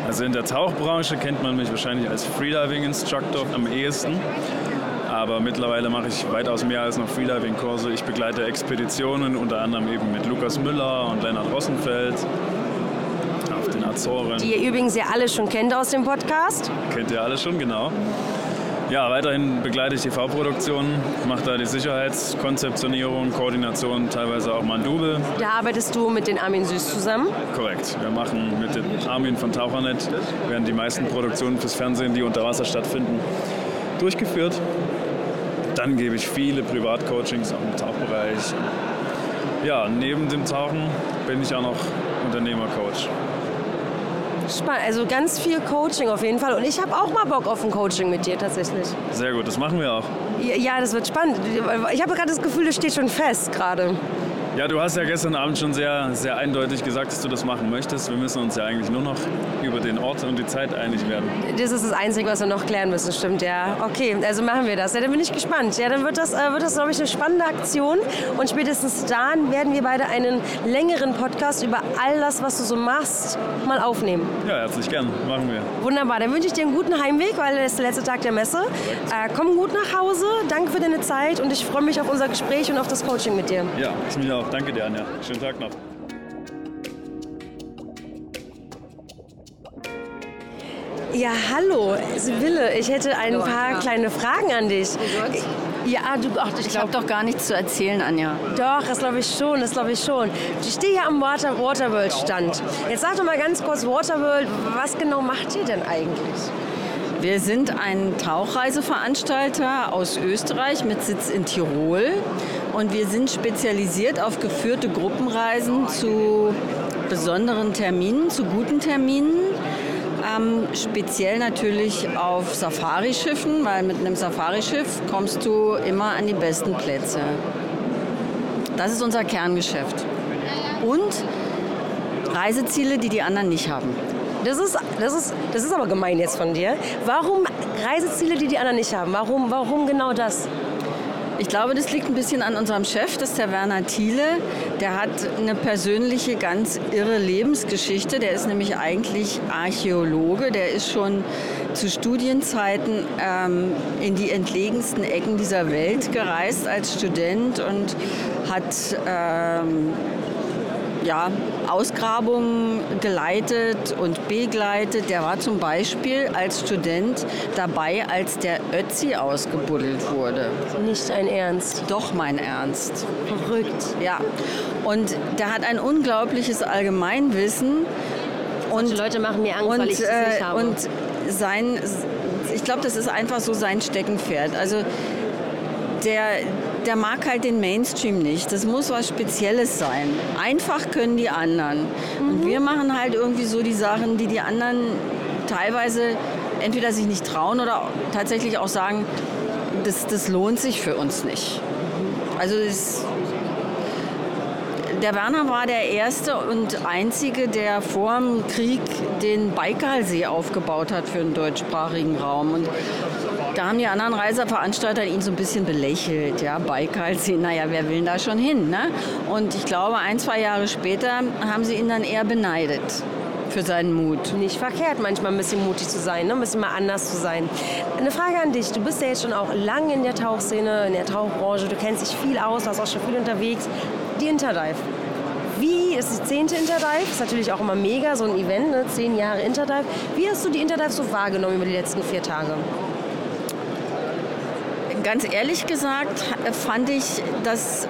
Also in der Tauchbranche kennt man mich wahrscheinlich als Freediving-Instructor am ehesten. Aber mittlerweile mache ich weitaus mehr als noch Freediving-Kurse. Ich begleite Expeditionen, unter anderem eben mit Lukas Müller und Lennart Rossenfeld auf den Azoren. Die ihr übrigens ja alle schon kennt aus dem Podcast. Kennt ihr alle schon, genau. Ja, weiterhin begleite ich TV-Produktionen, mache da die Sicherheitskonzeptionierung, Koordination, teilweise auch mal ein Double. Da arbeitest du mit den Armin Süß zusammen. Korrekt. Wir machen mit dem Armin von Tauchernet, werden die meisten Produktionen fürs Fernsehen, die unter Wasser stattfinden, durchgeführt. Dann gebe ich viele Privatcoachings auch im Tauchbereich. Ja, neben dem Tauchen bin ich auch noch Unternehmercoach. Spannend. Also ganz viel Coaching auf jeden Fall. Und ich habe auch mal Bock auf ein Coaching mit dir tatsächlich. Sehr gut, das machen wir auch. Ja, Ja, das wird spannend. Ich habe gerade das Gefühl, das steht schon fest gerade. Ja, du hast ja gestern Abend schon sehr, sehr eindeutig gesagt, dass du das machen möchtest. Wir müssen uns ja eigentlich nur noch über den Ort und die Zeit einig werden. Das ist das Einzige, was wir noch klären müssen, stimmt, ja. Okay, also machen wir das. Ja, dann bin ich gespannt. Ja, dann wird das, äh, wird das glaube ich, eine spannende Aktion. Und spätestens dann werden wir beide einen längeren Podcast über all das, was du so machst, mal aufnehmen. Ja, herzlich gern. Machen wir. Wunderbar, dann wünsche ich dir einen guten Heimweg, weil das ist der letzte Tag der Messe. Äh, komm gut nach Hause, danke für deine Zeit und ich freue mich auf unser Gespräch und auf das Coaching mit dir. Ja, ich mich auch. Danke dir, Anja. Schönen Tag noch. Ja, hallo, Sibylle, ich hätte ein Hallo, paar Anja. kleine Fragen an dich. Ja, du, ach, ich, Ich habe doch gar nichts zu erzählen, Anja. Doch, das glaube ich schon, das glaube ich schon. Ich stehe hier am Water, Waterworld-Stand. Jetzt sag doch mal ganz kurz, Waterworld, was genau macht ihr denn eigentlich? Wir sind ein Tauchreiseveranstalter aus Österreich mit Sitz in Tirol und wir sind spezialisiert auf geführte Gruppenreisen zu besonderen Terminen, zu guten Terminen. Ähm, speziell natürlich auf Safarischiffen, weil mit einem Safarischiff kommst du immer an die besten Plätze. Das ist unser Kerngeschäft. Und Reiseziele, die die anderen nicht haben. Das ist, das, ist, das ist aber gemein jetzt von dir. Warum Reiseziele, die die anderen nicht haben? Warum, warum genau das? Ich glaube, das liegt ein bisschen an unserem Chef, das ist der Werner Thiele. Der hat eine persönliche, ganz irre Lebensgeschichte. Der ist nämlich eigentlich Archäologe. Der ist schon zu Studienzeiten ähm, in die entlegensten Ecken dieser Welt gereist als Student und hat ähm, ja, Ausgrabungen geleitet und begleitet. Der war zum Beispiel als Student dabei, als der Ötzi ausgebuddelt wurde. Nicht ein Ernst. Doch mein Ernst. Verrückt. Ja. Und der hat ein unglaubliches Allgemeinwissen. Und Leute machen mir Angst, und, weil ich das nicht äh, habe. Und sein, ich glaube, das ist einfach so sein Steckenpferd. Also der, der mag halt den Mainstream nicht. Das muss was Spezielles sein. Einfach können die anderen. Und wir machen halt irgendwie so die Sachen, die die anderen teilweise entweder sich nicht trauen oder tatsächlich auch sagen, das, das lohnt sich für uns nicht. Also das, der Werner war der erste und einzige, der vor dem Krieg den Baikalsee aufgebaut hat für den deutschsprachigen Raum. Und da haben die anderen Reiseveranstalter ihn so ein bisschen belächelt. Ja, Baikalsee, naja, wer will da schon hin? Ne? Und ich glaube, ein, zwei Jahre später haben sie ihn dann eher beneidet für seinen Mut. Nicht verkehrt, manchmal ein bisschen mutig zu sein, ne? ein bisschen mal anders zu sein. Eine Frage an dich. Du bist ja jetzt schon auch lange in der Tauchszene, in der Tauchbranche. Du kennst dich viel aus, warst auch schon viel unterwegs. Die Interdive. Wie, ist die zehnte Interdive, ist natürlich auch immer mega, so ein Event, ne? zehn Jahre Interdive. Wie hast du die Interdive so wahrgenommen über die letzten vier Tage? Ganz ehrlich gesagt fand ich, dass,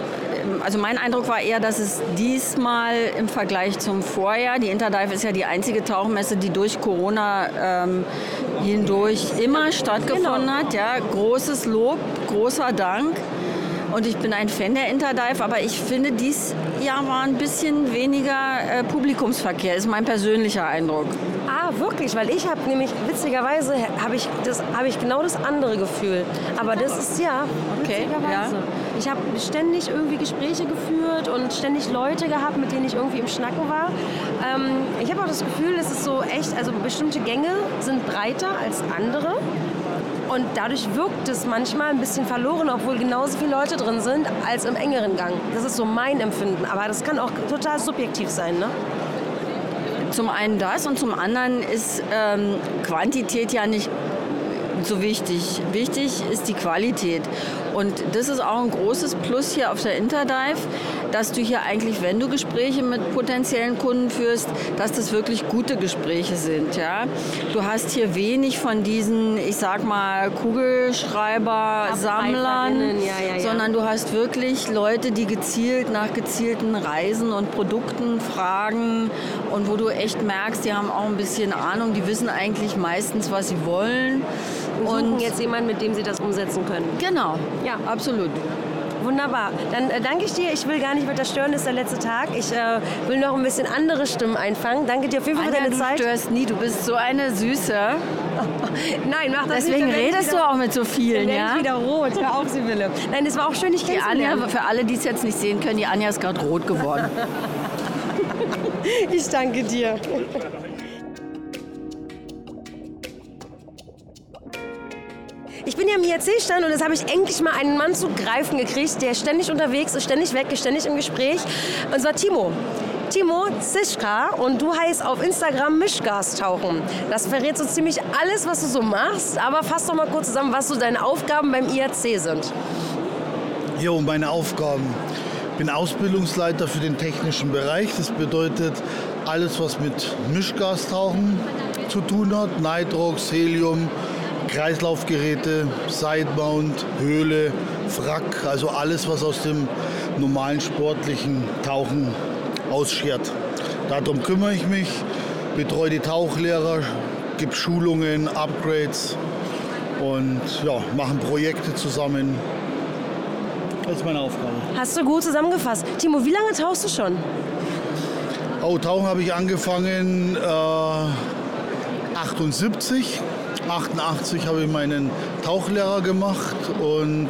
also mein Eindruck war eher, dass es diesmal im Vergleich zum Vorjahr, die Interdive ist ja die einzige Tauchmesse, die durch Corona ähm, hindurch immer stattgefunden hat. Ja, großes Lob, großer Dank. Und ich bin ein Fan der Interdive, aber ich finde, dies Jahr war ein bisschen weniger äh, Publikumsverkehr, ist mein persönlicher Eindruck. Ah, wirklich? Weil ich habe nämlich, witzigerweise, habe ich, das- habe ich genau das andere Gefühl. Aber das ist, ja, Okay, witzigerweise. Ich habe ständig irgendwie Gespräche geführt und ständig Leute gehabt, mit denen ich irgendwie im Schnacken war. Ähm, ich habe auch das Gefühl, es ist so echt, also bestimmte Gänge sind breiter als andere. Und dadurch wirkt es manchmal ein bisschen verloren, obwohl genauso viele Leute drin sind, als im engeren Gang. Das ist so mein Empfinden. Aber das kann auch total subjektiv sein, ne? Zum einen das und zum anderen ist ähm, Quantität ja nicht so wichtig. Wichtig ist die Qualität. Und das ist auch ein großes Plus hier auf der Interdive, dass du hier eigentlich, wenn du Gespräche mit potenziellen Kunden führst, dass das wirklich gute Gespräche sind. Ja? Du hast hier wenig von diesen, ich sag mal, Kugelschreiber-Sammlern, ja, ja. sondern du hast wirklich Leute, die gezielt nach gezielten Reisen und Produkten fragen und wo du echt merkst, die haben auch ein bisschen Ahnung, die wissen eigentlich meistens, was sie wollen. Und suchen jetzt jemanden, mit dem sie das umsetzen können. Genau, ja, absolut. Wunderbar. Dann äh, danke ich dir. Ich will gar nicht weiter stören, das ist der letzte Tag. Ich äh, will noch ein bisschen andere Stimmen einfangen. Danke dir auf jeden Fall für Anja, deine du Zeit. störst nie, du bist so eine Süße. Nein, mach das Deswegen nicht. ich redest du wieder- auch mit so vielen, ja? ich wieder rot. Hör auf, Sibylle. Nein, es war auch schön, dich Die Anja, für alle, die es jetzt nicht sehen können, die Anja ist gerade rot geworden. ich danke dir. Ich bin ja im IRC-Stand und jetzt habe ich endlich mal einen Mann zu greifen gekriegt, der ständig unterwegs ist, ständig weg, ist ständig im Gespräch. Und zwar Timo. Timo Zischka und du heißt auf Instagram Mischgas tauchen. Das verrät so ziemlich alles, was du so machst. Aber fass doch mal kurz zusammen, was so deine Aufgaben beim IRC sind. Jo, meine Aufgaben. Ich bin Ausbildungsleiter für den technischen Bereich. Das bedeutet alles, was mit Mischgastauchen zu tun hat. Nitrox, Helium, Kreislaufgeräte, Sidemount, Höhle, Wrack. Also alles, was aus dem normalen sportlichen Tauchen ausschert. Darum kümmere ich mich, betreue die Tauchlehrer, gebe Schulungen, Upgrades und ja, machen Projekte zusammen. Das ist meine Aufgabe. Hast du gut zusammengefasst. Timo, wie lange tauchst du schon? Oh, Tauchen habe ich angefangen äh, 78. 88 habe ich meinen Tauchlehrer gemacht und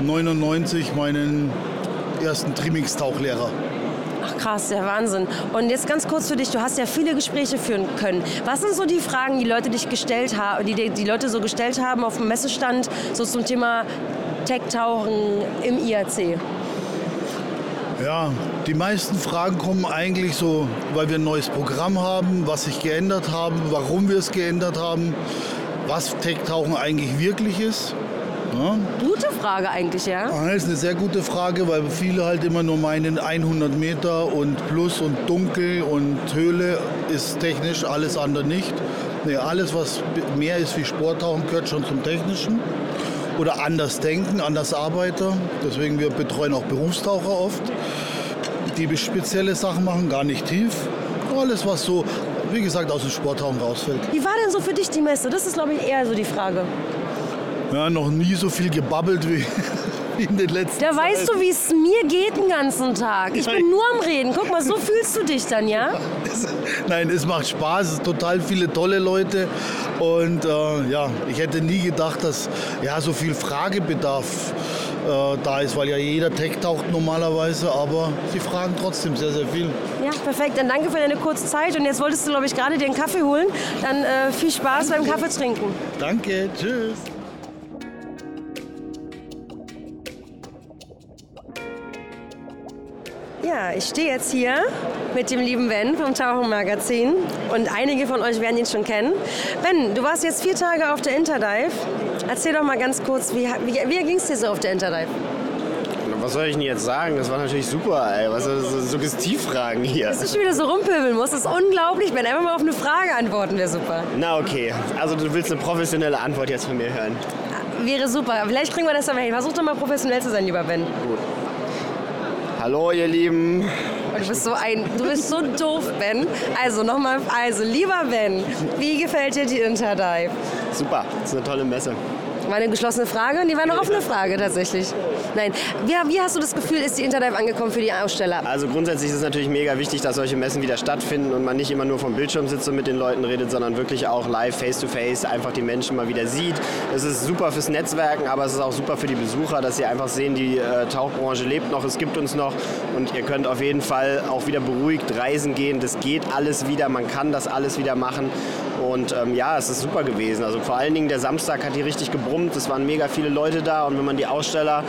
99 meinen ersten Trimix-Tauchlehrer. Ach krass, der Wahnsinn. Und jetzt ganz kurz für dich, du hast ja viele Gespräche führen können. Was sind so die Fragen, die Leute dich gestellt haben, die die die Leute so gestellt haben auf dem Messestand, so zum Thema Tech-Tauchen im IAC? Ja, die meisten Fragen kommen eigentlich so, weil wir ein neues Programm haben, was sich geändert haben, warum wir es geändert haben, was Tech-Tauchen eigentlich wirklich ist. Ja. Gute Frage eigentlich, ja? Das ist eine sehr gute Frage, weil viele halt immer nur meinen 100 Meter und Plus und Dunkel und Höhle ist technisch, alles andere nicht. Nee, alles, was mehr ist wie Sporttauchen, gehört schon zum Technischen. Oder anders denken, anders arbeiten. Deswegen wir betreuen auch Berufstaucher oft, die spezielle Sachen machen, gar nicht tief. Alles, was so, wie gesagt, aus dem Sporttauchen rausfällt. Wie war denn so für dich die Messe? Das ist, glaube ich, eher so die Frage. Ja, noch nie so viel gebabbelt wie in den letzten Da weißt du, wie es mir geht den ganzen Tag. Ich bin nur am Reden. Guck mal, so fühlst du dich dann, ja? Nein, es macht Spaß, es sind total viele tolle Leute und äh, ja, ich hätte nie gedacht, dass ja, so viel Fragebedarf äh, da ist, weil ja jeder Tech taucht normalerweise, aber sie fragen trotzdem sehr, sehr viel. Ja, perfekt. Dann danke für deine kurze Zeit. Und jetzt wolltest du, glaube ich, gerade dir einen Kaffee holen. Dann äh, viel Spaß beim Kaffee trinken. Danke, tschüss. Ja, ich stehe jetzt hier mit dem lieben Ben vom Tauchen Magazin und einige von euch werden ihn schon kennen. Ben, du warst jetzt vier Tage auf der Interdive. Erzähl doch mal ganz kurz, wie, wie, wie ging es dir so auf der Interdive? Was soll ich denn jetzt sagen? Das war natürlich super, ey. Was sind so Suggestivfragen hier? Dass du schon wieder so rumpöbeln musst, ist unglaublich. Ben, einfach mal auf eine Frage antworten wäre super. Na okay, also du willst eine professionelle Antwort jetzt von mir hören. Wäre super. Vielleicht kriegen wir das aber hin. Versuch doch mal professionell zu sein, lieber Ben. Gut. Hallo ihr Lieben. Du bist so ein, du bist so doof, Ben. Also nochmal, also lieber Ben, wie gefällt dir die Interdive? Super, das ist eine tolle Messe. War eine geschlossene Frage und die war eine offene Frage tatsächlich. Nein, wie, wie hast du das Gefühl, ist die Interdive angekommen für die Aussteller? Also grundsätzlich ist es natürlich mega wichtig, dass solche Messen wieder stattfinden und man nicht immer nur vom Bildschirm sitzt und mit den Leuten redet, sondern wirklich auch live, face-to-face, einfach die Menschen mal wieder sieht. Es ist super fürs Netzwerken, aber es ist auch super für die Besucher, dass sie einfach sehen, die äh, Tauchbranche lebt noch, es gibt uns noch und ihr könnt auf jeden Fall auch wieder beruhigt reisen gehen. Das geht alles wieder, man kann das alles wieder machen. Und ähm, ja, es ist super gewesen. Also vor allen Dingen der Samstag hat die richtig gebrummt. Es waren mega viele Leute da und wenn man die Aussteller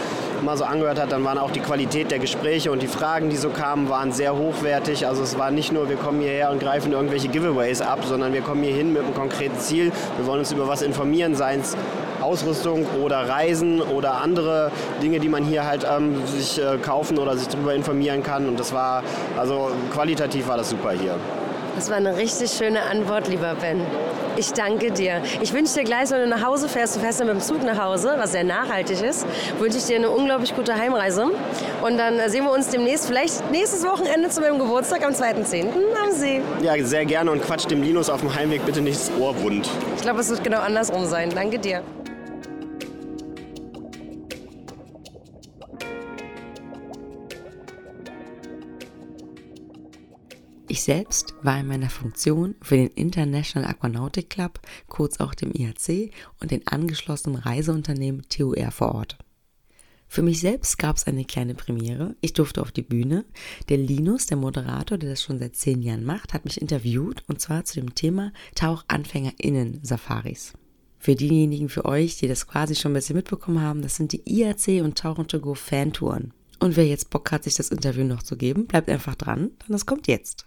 mal so angehört hat, dann waren auch die Qualität der Gespräche und die Fragen, die so kamen, waren sehr hochwertig. Also es war nicht nur, wir kommen hierher und greifen irgendwelche Giveaways ab, sondern wir kommen hier hin mit einem konkreten Ziel. Wir wollen uns über was informieren, seien es Ausrüstung oder Reisen oder andere Dinge, die man hier halt ähm, sich äh, kaufen oder sich darüber informieren kann. Und das war, also qualitativ war das super hier. Das war eine richtig schöne Antwort, lieber Ben. Ich danke dir. Ich wünsche dir gleich, wenn du nach Hause fährst, du fährst dann mit dem Zug nach Hause, was sehr nachhaltig ist, wünsche ich dir eine unglaublich gute Heimreise. Und dann äh, sehen wir uns demnächst, vielleicht nächstes Wochenende zu meinem Geburtstag am 2.10. am See. Ja, sehr gerne und quatsch dem Linus auf dem Heimweg bitte nicht das Ohr wund. Ich glaube, es wird genau andersrum sein. Danke dir. Ich selbst war in meiner Funktion für den International Aquanautic Club, kurz auch dem IHC, und den angeschlossenen Reiseunternehmen TUR vor Ort. Für mich selbst gab es eine kleine Premiere. Ich durfte auf die Bühne. Der Linus, der Moderator, der das schon seit zehn Jahren macht, hat mich interviewt und zwar zu dem Thema Tauchanfängerinnen-Safaris. Für diejenigen für euch, die das quasi schon ein bisschen mitbekommen haben, das sind die IAC und Tauchen to Go Fantouren. Und wer jetzt Bock hat, sich das Interview noch zu geben, bleibt einfach dran, denn das kommt jetzt.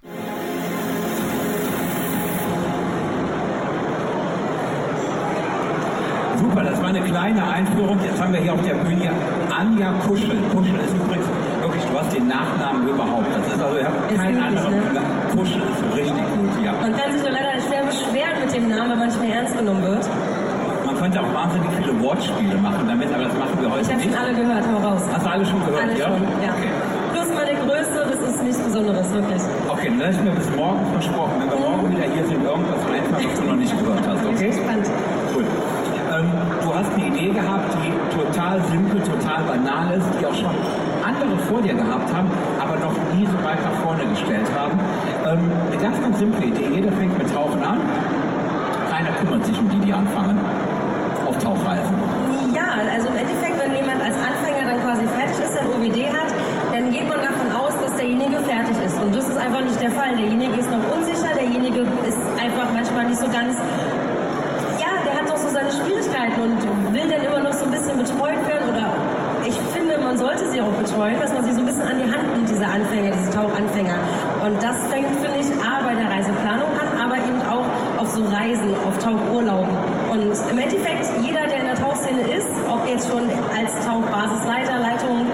Super, das war eine kleine Einführung. Jetzt haben wir hier auf der Bühne Anja Kuschel. Kuschel ist übrigens wirklich, du hast den Nachnamen überhaupt. Das ist also, ich habe keinen anderen. Ne? Kuschel ist richtig gut, ja. Man kann sich nur leider schwer beschweren mit dem Namen, wenn man nicht mehr ernst genommen wird. Könnte auch wahnsinnig viele Wortspiele machen damit, aber das machen wir heute Ich habe nicht. schon alle gehört, hau raus. Hast du alle schon gehört? Alle ja? schon, ja. Okay. Plus meine Größe, das ist nichts Besonderes, wirklich. Okay, dann ist mir bis morgen versprochen. Wenn wir morgen wieder hier sind, irgendwas einfach, was du noch nicht gehört hast, okay? Spannend. Cool. Ähm, du hast eine Idee gehabt, die total simpel, total banal ist, die auch schon andere vor dir gehabt haben, aber noch nie so weit nach vorne gestellt haben. Ähm, eine ganz, ganz simple Idee. Jeder fängt mit Tauchen an. Keiner kümmert sich um die, die anfangen auf Tauchreisen. Ja, also im Endeffekt, wenn jemand als Anfänger dann quasi fertig ist, ein OWD hat, dann geht man davon aus, dass derjenige fertig ist. Und das ist einfach nicht der Fall. Derjenige ist noch unsicher, derjenige ist einfach manchmal nicht so ganz, ja, der hat doch so seine Schwierigkeiten und will dann immer noch so ein bisschen betreut werden oder ich finde, man sollte sie auch betreuen, dass man sie so ein bisschen an die Hand nimmt, diese Anfänger, diese Tauchanfänger. Und das fängt, finde ich, A, bei der Reiseplanung an, aber eben auch auf so Reisen, auf Tauchurlauben. Und im Endeffekt, jeder, der in der Tauchszene ist, ob jetzt schon als Tauchbasisleiter, Leitung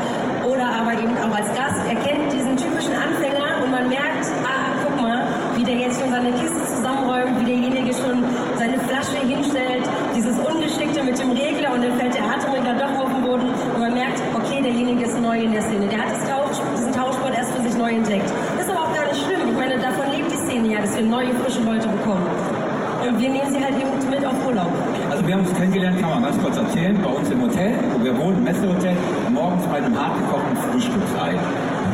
oder aber eben auch als Gast, erkennt diesen typischen Anfänger und man merkt, ah, guck mal, wie der jetzt schon seine Kiste zusammenräumt, wie derjenige schon seine Flasche hinstellt, dieses Ungeschickte mit dem Regler und dann fällt der Atemregler doch auf den Boden und man merkt, okay, derjenige ist neu in der Szene. Der hat das Tauch, diesen Tauchsport erst für sich neu entdeckt. Das ist aber auch gar nicht schlimm. Ich meine, davon lebt die Szene ja, dass wir neue, frische Leute bekommen. Und wir nehmen sie halt eben mit auf Urlaub. Also wir haben uns kennengelernt, kann man ganz kurz erzählen, bei uns im Hotel, wo wir wohnen, Messehotel, morgens bei einem hartgekochten Frühstücksei.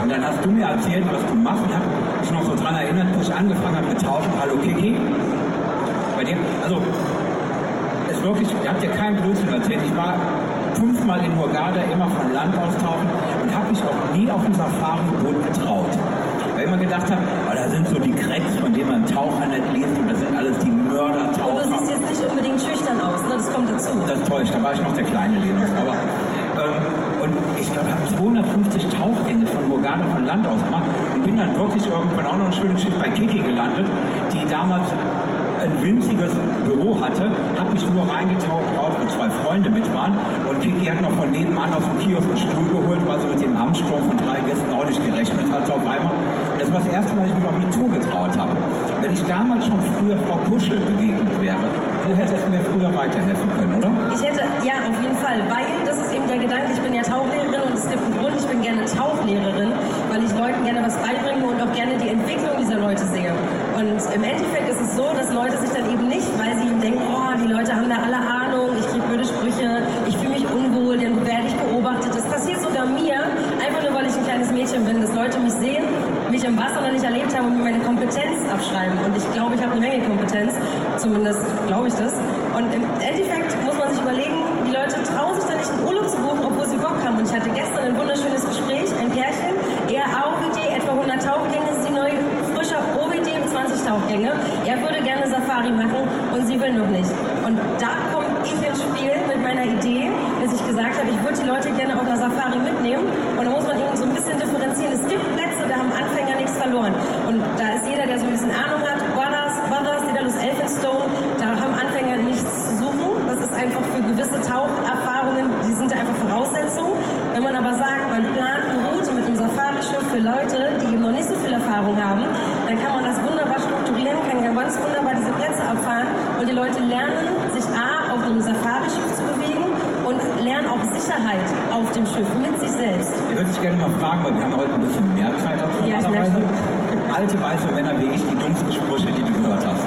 Und dann hast du mir erzählt, was du machst. Ich habe mich noch so dran erinnert, dass ich angefangen habe mit Tauchen. Hallo Kiki. Bei dir, also, ist wirklich, ihr habt ja keinen Blödsinn erzählt. Ich war fünfmal in Hurghada, immer von Land aus tauchen und habe mich auch nie auf ein Safari-Boot getraut. Weil ich immer gedacht habe, oh, da sind so die Cracks, von denen man Taucher nicht und das sind alles die Mörder-Taucher. Und du siehst jetzt nicht unbedingt schüchtern aus, ne? das kommt dazu. Das täuscht, da war ich noch der kleine Linus. Aber, ähm, und ich glaube, ich habe 250 Tauchgänge von Hurghada von Land aus gemacht und bin dann wirklich irgendwann auch noch ein schönes Schiff bei Kiki gelandet, die damals ein winziges Büro hatte, habe mich nur reingetaucht, auch wo zwei Freunde mit waren und Kiki hat noch von nebenan aus dem Kiosk einen Stuhl geholt, weil sie mit dem Amtssturm von drei Gästen auch nicht gerechnet hat auf einmal. Und das war das erste Mal, dass ich mich auf eine Tour getraut habe. Wenn ich damals schon früher Frau Kuschel begegnet wäre, du hättest mir früher weiterhelfen können, oder? Ich hätte, ja, auf jeden Fall, weil das ist eben der Gedanke, ich bin ja Tauchlehrerin und es gibt einen Grund, ich bin gerne Tauchlehrerin, weil ich Leuten gerne was beibringe und auch gerne die Entwicklung dieser Leute sehe. Und im Endeffekt ist es so, dass Leute sich dann eben nicht, weil sie denken, oh, die Leute haben da alle Ahnung, ich kriege blöde Sprüche, ich fühle mich unwohl, dann werde ich beobachtet. Das passiert sogar mir, einfach nur weil ich ein kleines Mädchen bin, dass Leute mich sehen, mich im Wasser noch nicht erlebt haben und mir meine Kompetenz abschreiben. Und ich glaube, ich habe eine Menge Kompetenz, zumindest glaube ich das. Und im Endeffekt muss man sich überlegen, die Leute trauen sich da nicht in Urlaub zu buchen, obwohl sie Bock haben. Und ich hatte gestern ein wunderschönes Gespräch, ein Pärchen, eher AOWD, etwa 100 Tauchgänge, ist die neue frische OWD, 20 Tauchgänge. Er würde gerne Safari machen und sie will noch nicht. Und da komme ich ins Spiel mit meiner Idee, dass ich gesagt habe, ich würde die Leute gerne auf einer Safari mitnehmen. Und da muss man eben Sicherheit auf dem Schiff mit sich selbst. Ich würde dich gerne mal fragen, weil wir haben heute ein bisschen mehr Zeit als Ja, normalerweise. Alte weiße Männer wie ich, die dummsten Sprüche, die du gehört hast,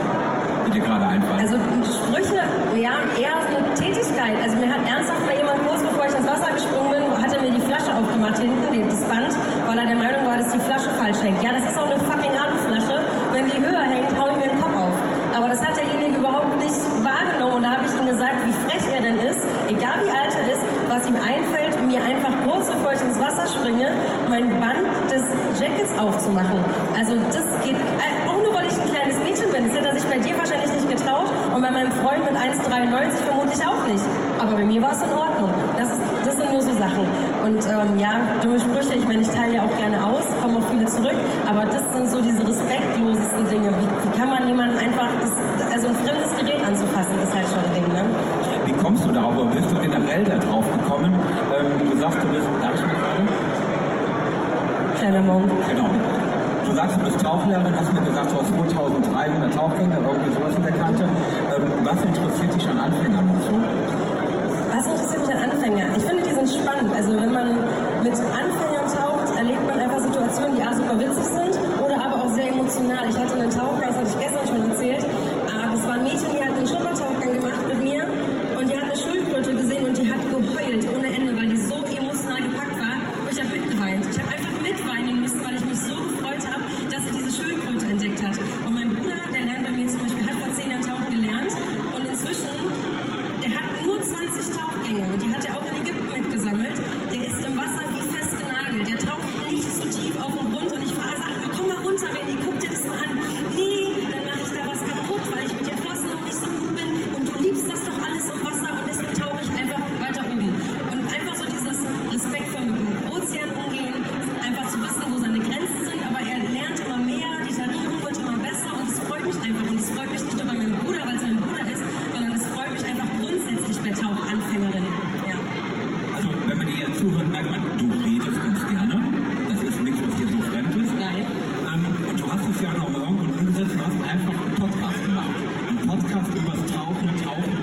die dir gerade einfallen. Also Sprüche, ja, eher so eine Tätigkeit. Also mir hat ernsthaft mal jemand kurz bevor ich ins Wasser gesprungen bin, hat er mir die Flasche aufgemacht hinten, das Band, weil er der Meinung war, dass die Flasche falsch hängt. Ja, das ist auch eine fucking Aluflasche. Wenn die höher hängt, hau ich mir den Kopf auf. Aber das hat derjenige überhaupt nicht wahrgenommen. Und da habe ich ihm gesagt, wie frech er denn ist, egal wie alt was ihm einfällt, mir einfach kurz bevor ich ins Wasser springe, mein Band des Jackets aufzumachen. Also das geht, äh, auch nur weil ich ein kleines Mädchen bin. Das hätte er sich bei dir wahrscheinlich nicht getraut und bei meinem Freund mit 1,93 vermutlich auch nicht. Aber bei mir war es in Ordnung. Das, ist, das sind nur so Sachen. Und ähm, ja, dumme Sprüche, ich meine, ich teile ja auch gerne aus, kommen auch viele zurück, aber das sind so diese respektlosesten Dinge. Wie, wie kann man jemanden einfach, das, also ein fremdes Gerät anzufassen, ist halt schon ein Ding, ne? Wie kommst du darauf? Oder bist du generell da drauf gekommen? Ähm, du sagst, du bist, darf ich mal fragen? Kleiner Mond. Genau. Du sagst, du bist Tauchlehrerin, hast mir gesagt, du hast 2300 Tauchgänge, irgendwie sowas in der Kante. Ähm, was interessiert dich an Anfängern so? Was interessiert mich an Anfängern? Ich finde, die sind spannend. Also wenn man hast einfach einen Podcast gemacht. Ein Podcast über das Tauchen, Tauchen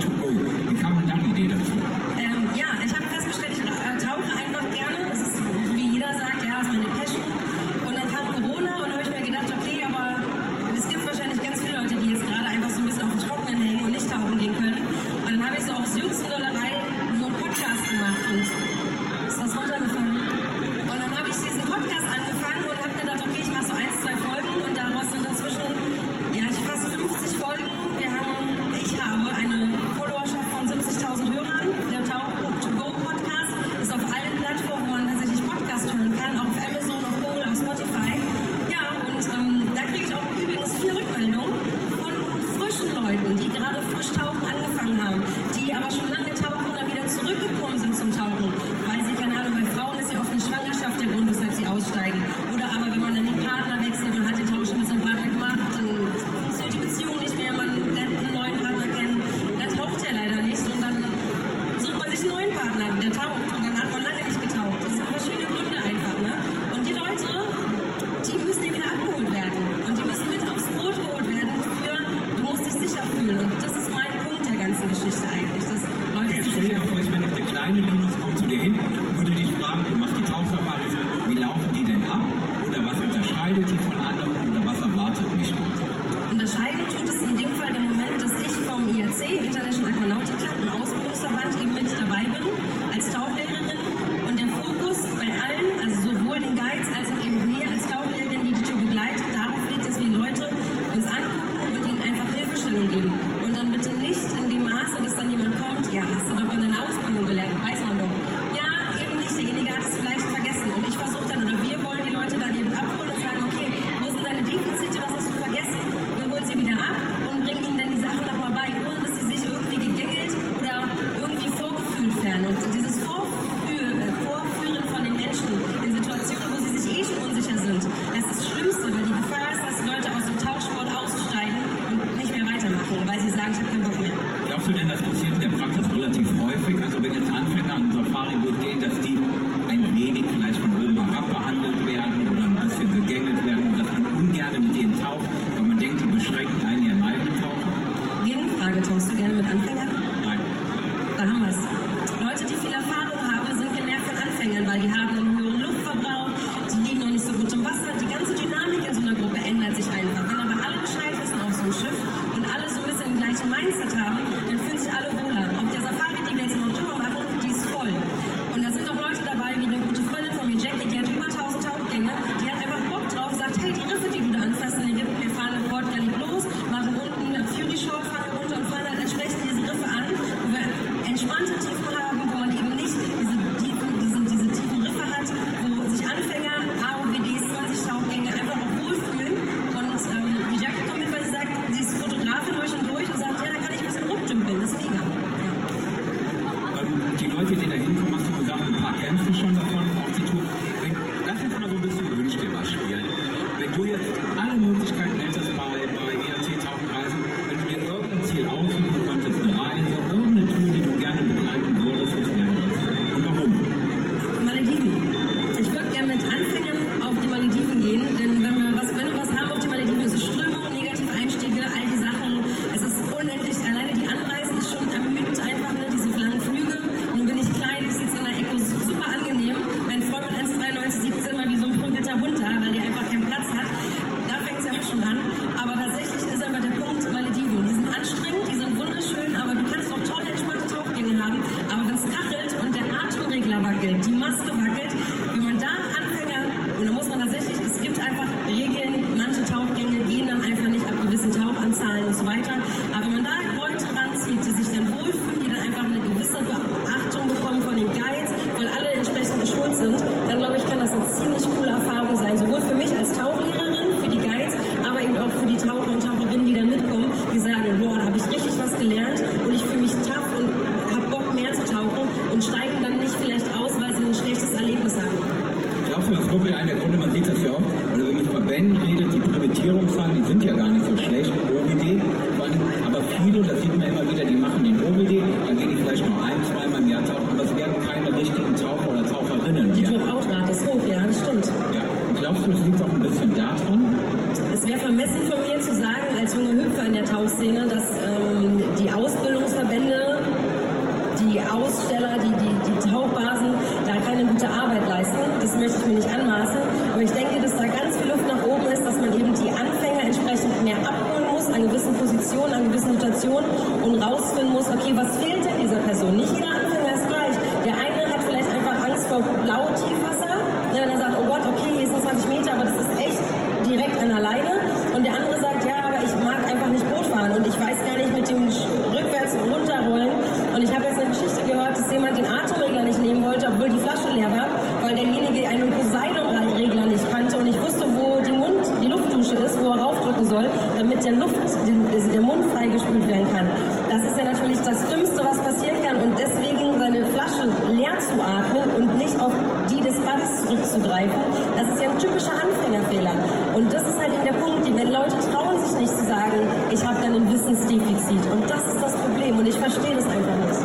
Substanz zurückzugreifen, das ist ja ein typischer Anfängerfehler. Und das ist halt der Punkt, wenn Leute trauen sich nicht zu sagen, ich habe dann ein Wissensdefizit. Und das ist das Problem und ich verstehe das einfach nicht.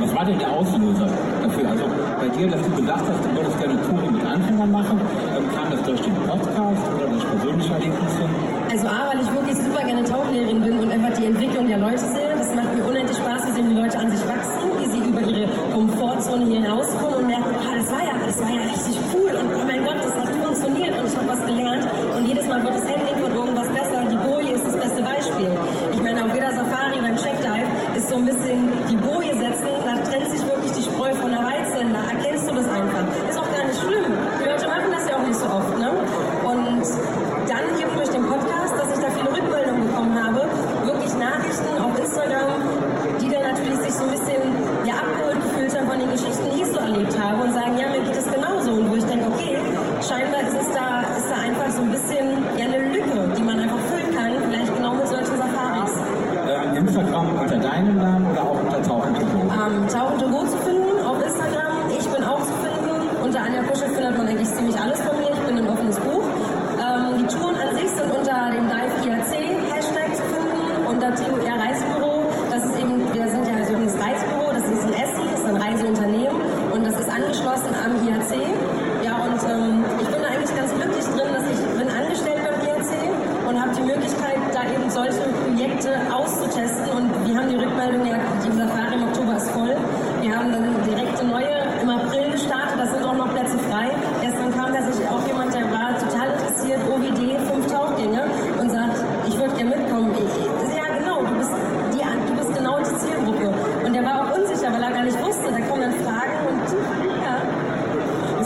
Was war denn der Auslöser dafür? Also bei dir, dass du gedacht hast, du wolltest gerne Touren mit Anfängern machen,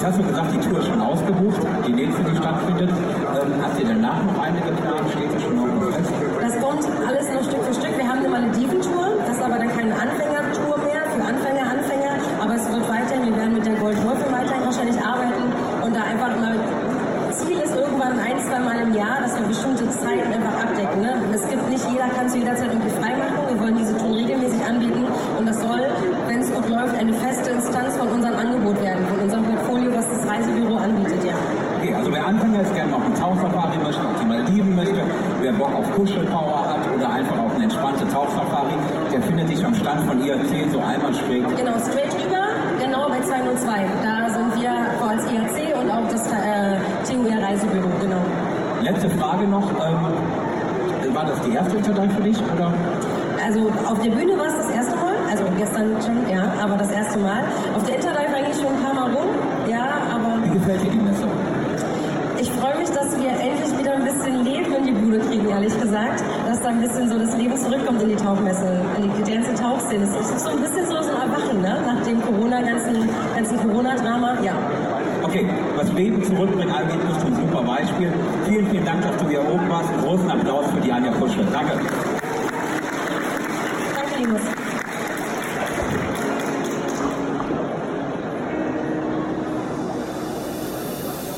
hast gesagt, die Tour ist schon ausgebucht, die nächste, die stattfindet. Ähm, habt ihr danach noch eine geplant? Steht das schon irgendwo fest? Das kommt alles noch Stück für Stück. Wir haben eine Malediven-Tour, das ist aber dann keine Anfängertour mehr für Anfänger, Anfänger. Aber es wird weiterhin, wir werden mit der Gold Wolfe weiterhin wahrscheinlich arbeiten und da einfach immer Ziel ist irgendwann ein, zwei Mal im Jahr, dass wir bestimmte Zeiten einfach abdecken. Ne? Es gibt nicht jeder kann zu jeder Zeit irgendwie frei machen. Wir wollen diese Touren regelmäßig anbieten und das soll, wenn es gut läuft, eine feste Instanz von unserem Angebot werden, von unserem Portfolio, was das Reisebüro anbietet, ja. Okay, also wer Anfänger ist, gerne noch einen Tauchsafari möchte, auf die Malediven möchte, wer Bock auf Kuschelpower hat oder einfach auf eine entspannte Tauchsafari, der findet sich am Stand von IAC so einmal schräg. Genau, straight rüber, genau bei 202. Da sind wir als IAC und auch das äh, TUR Reisebüro, genau. Letzte Frage noch. Ähm, war das die erste Interdive für dich? Oder? Also auf der Bühne war es das erste Mal, also gestern schon, ja, aber das erste Mal. Auf der Interdive eigentlich schon ein paar Mal rum, ja, aber Wie gefällt dir die Messe? Ehrlich gesagt. Dass da ein bisschen so das Leben zurückkommt in die Tauchmesse, in die ganze Tauchszene. Es ist so ein bisschen so, so ein Erwachen, ne? Nach dem Corona, ganzen, ganzen Corona-Drama, ja. Okay, was Leben zurückbringen angeht, bist du ein super Beispiel. Vielen, vielen Dank, dass du hier oben warst. Einen großen Applaus für die Anja Kuschel. Danke. Danke, Linus.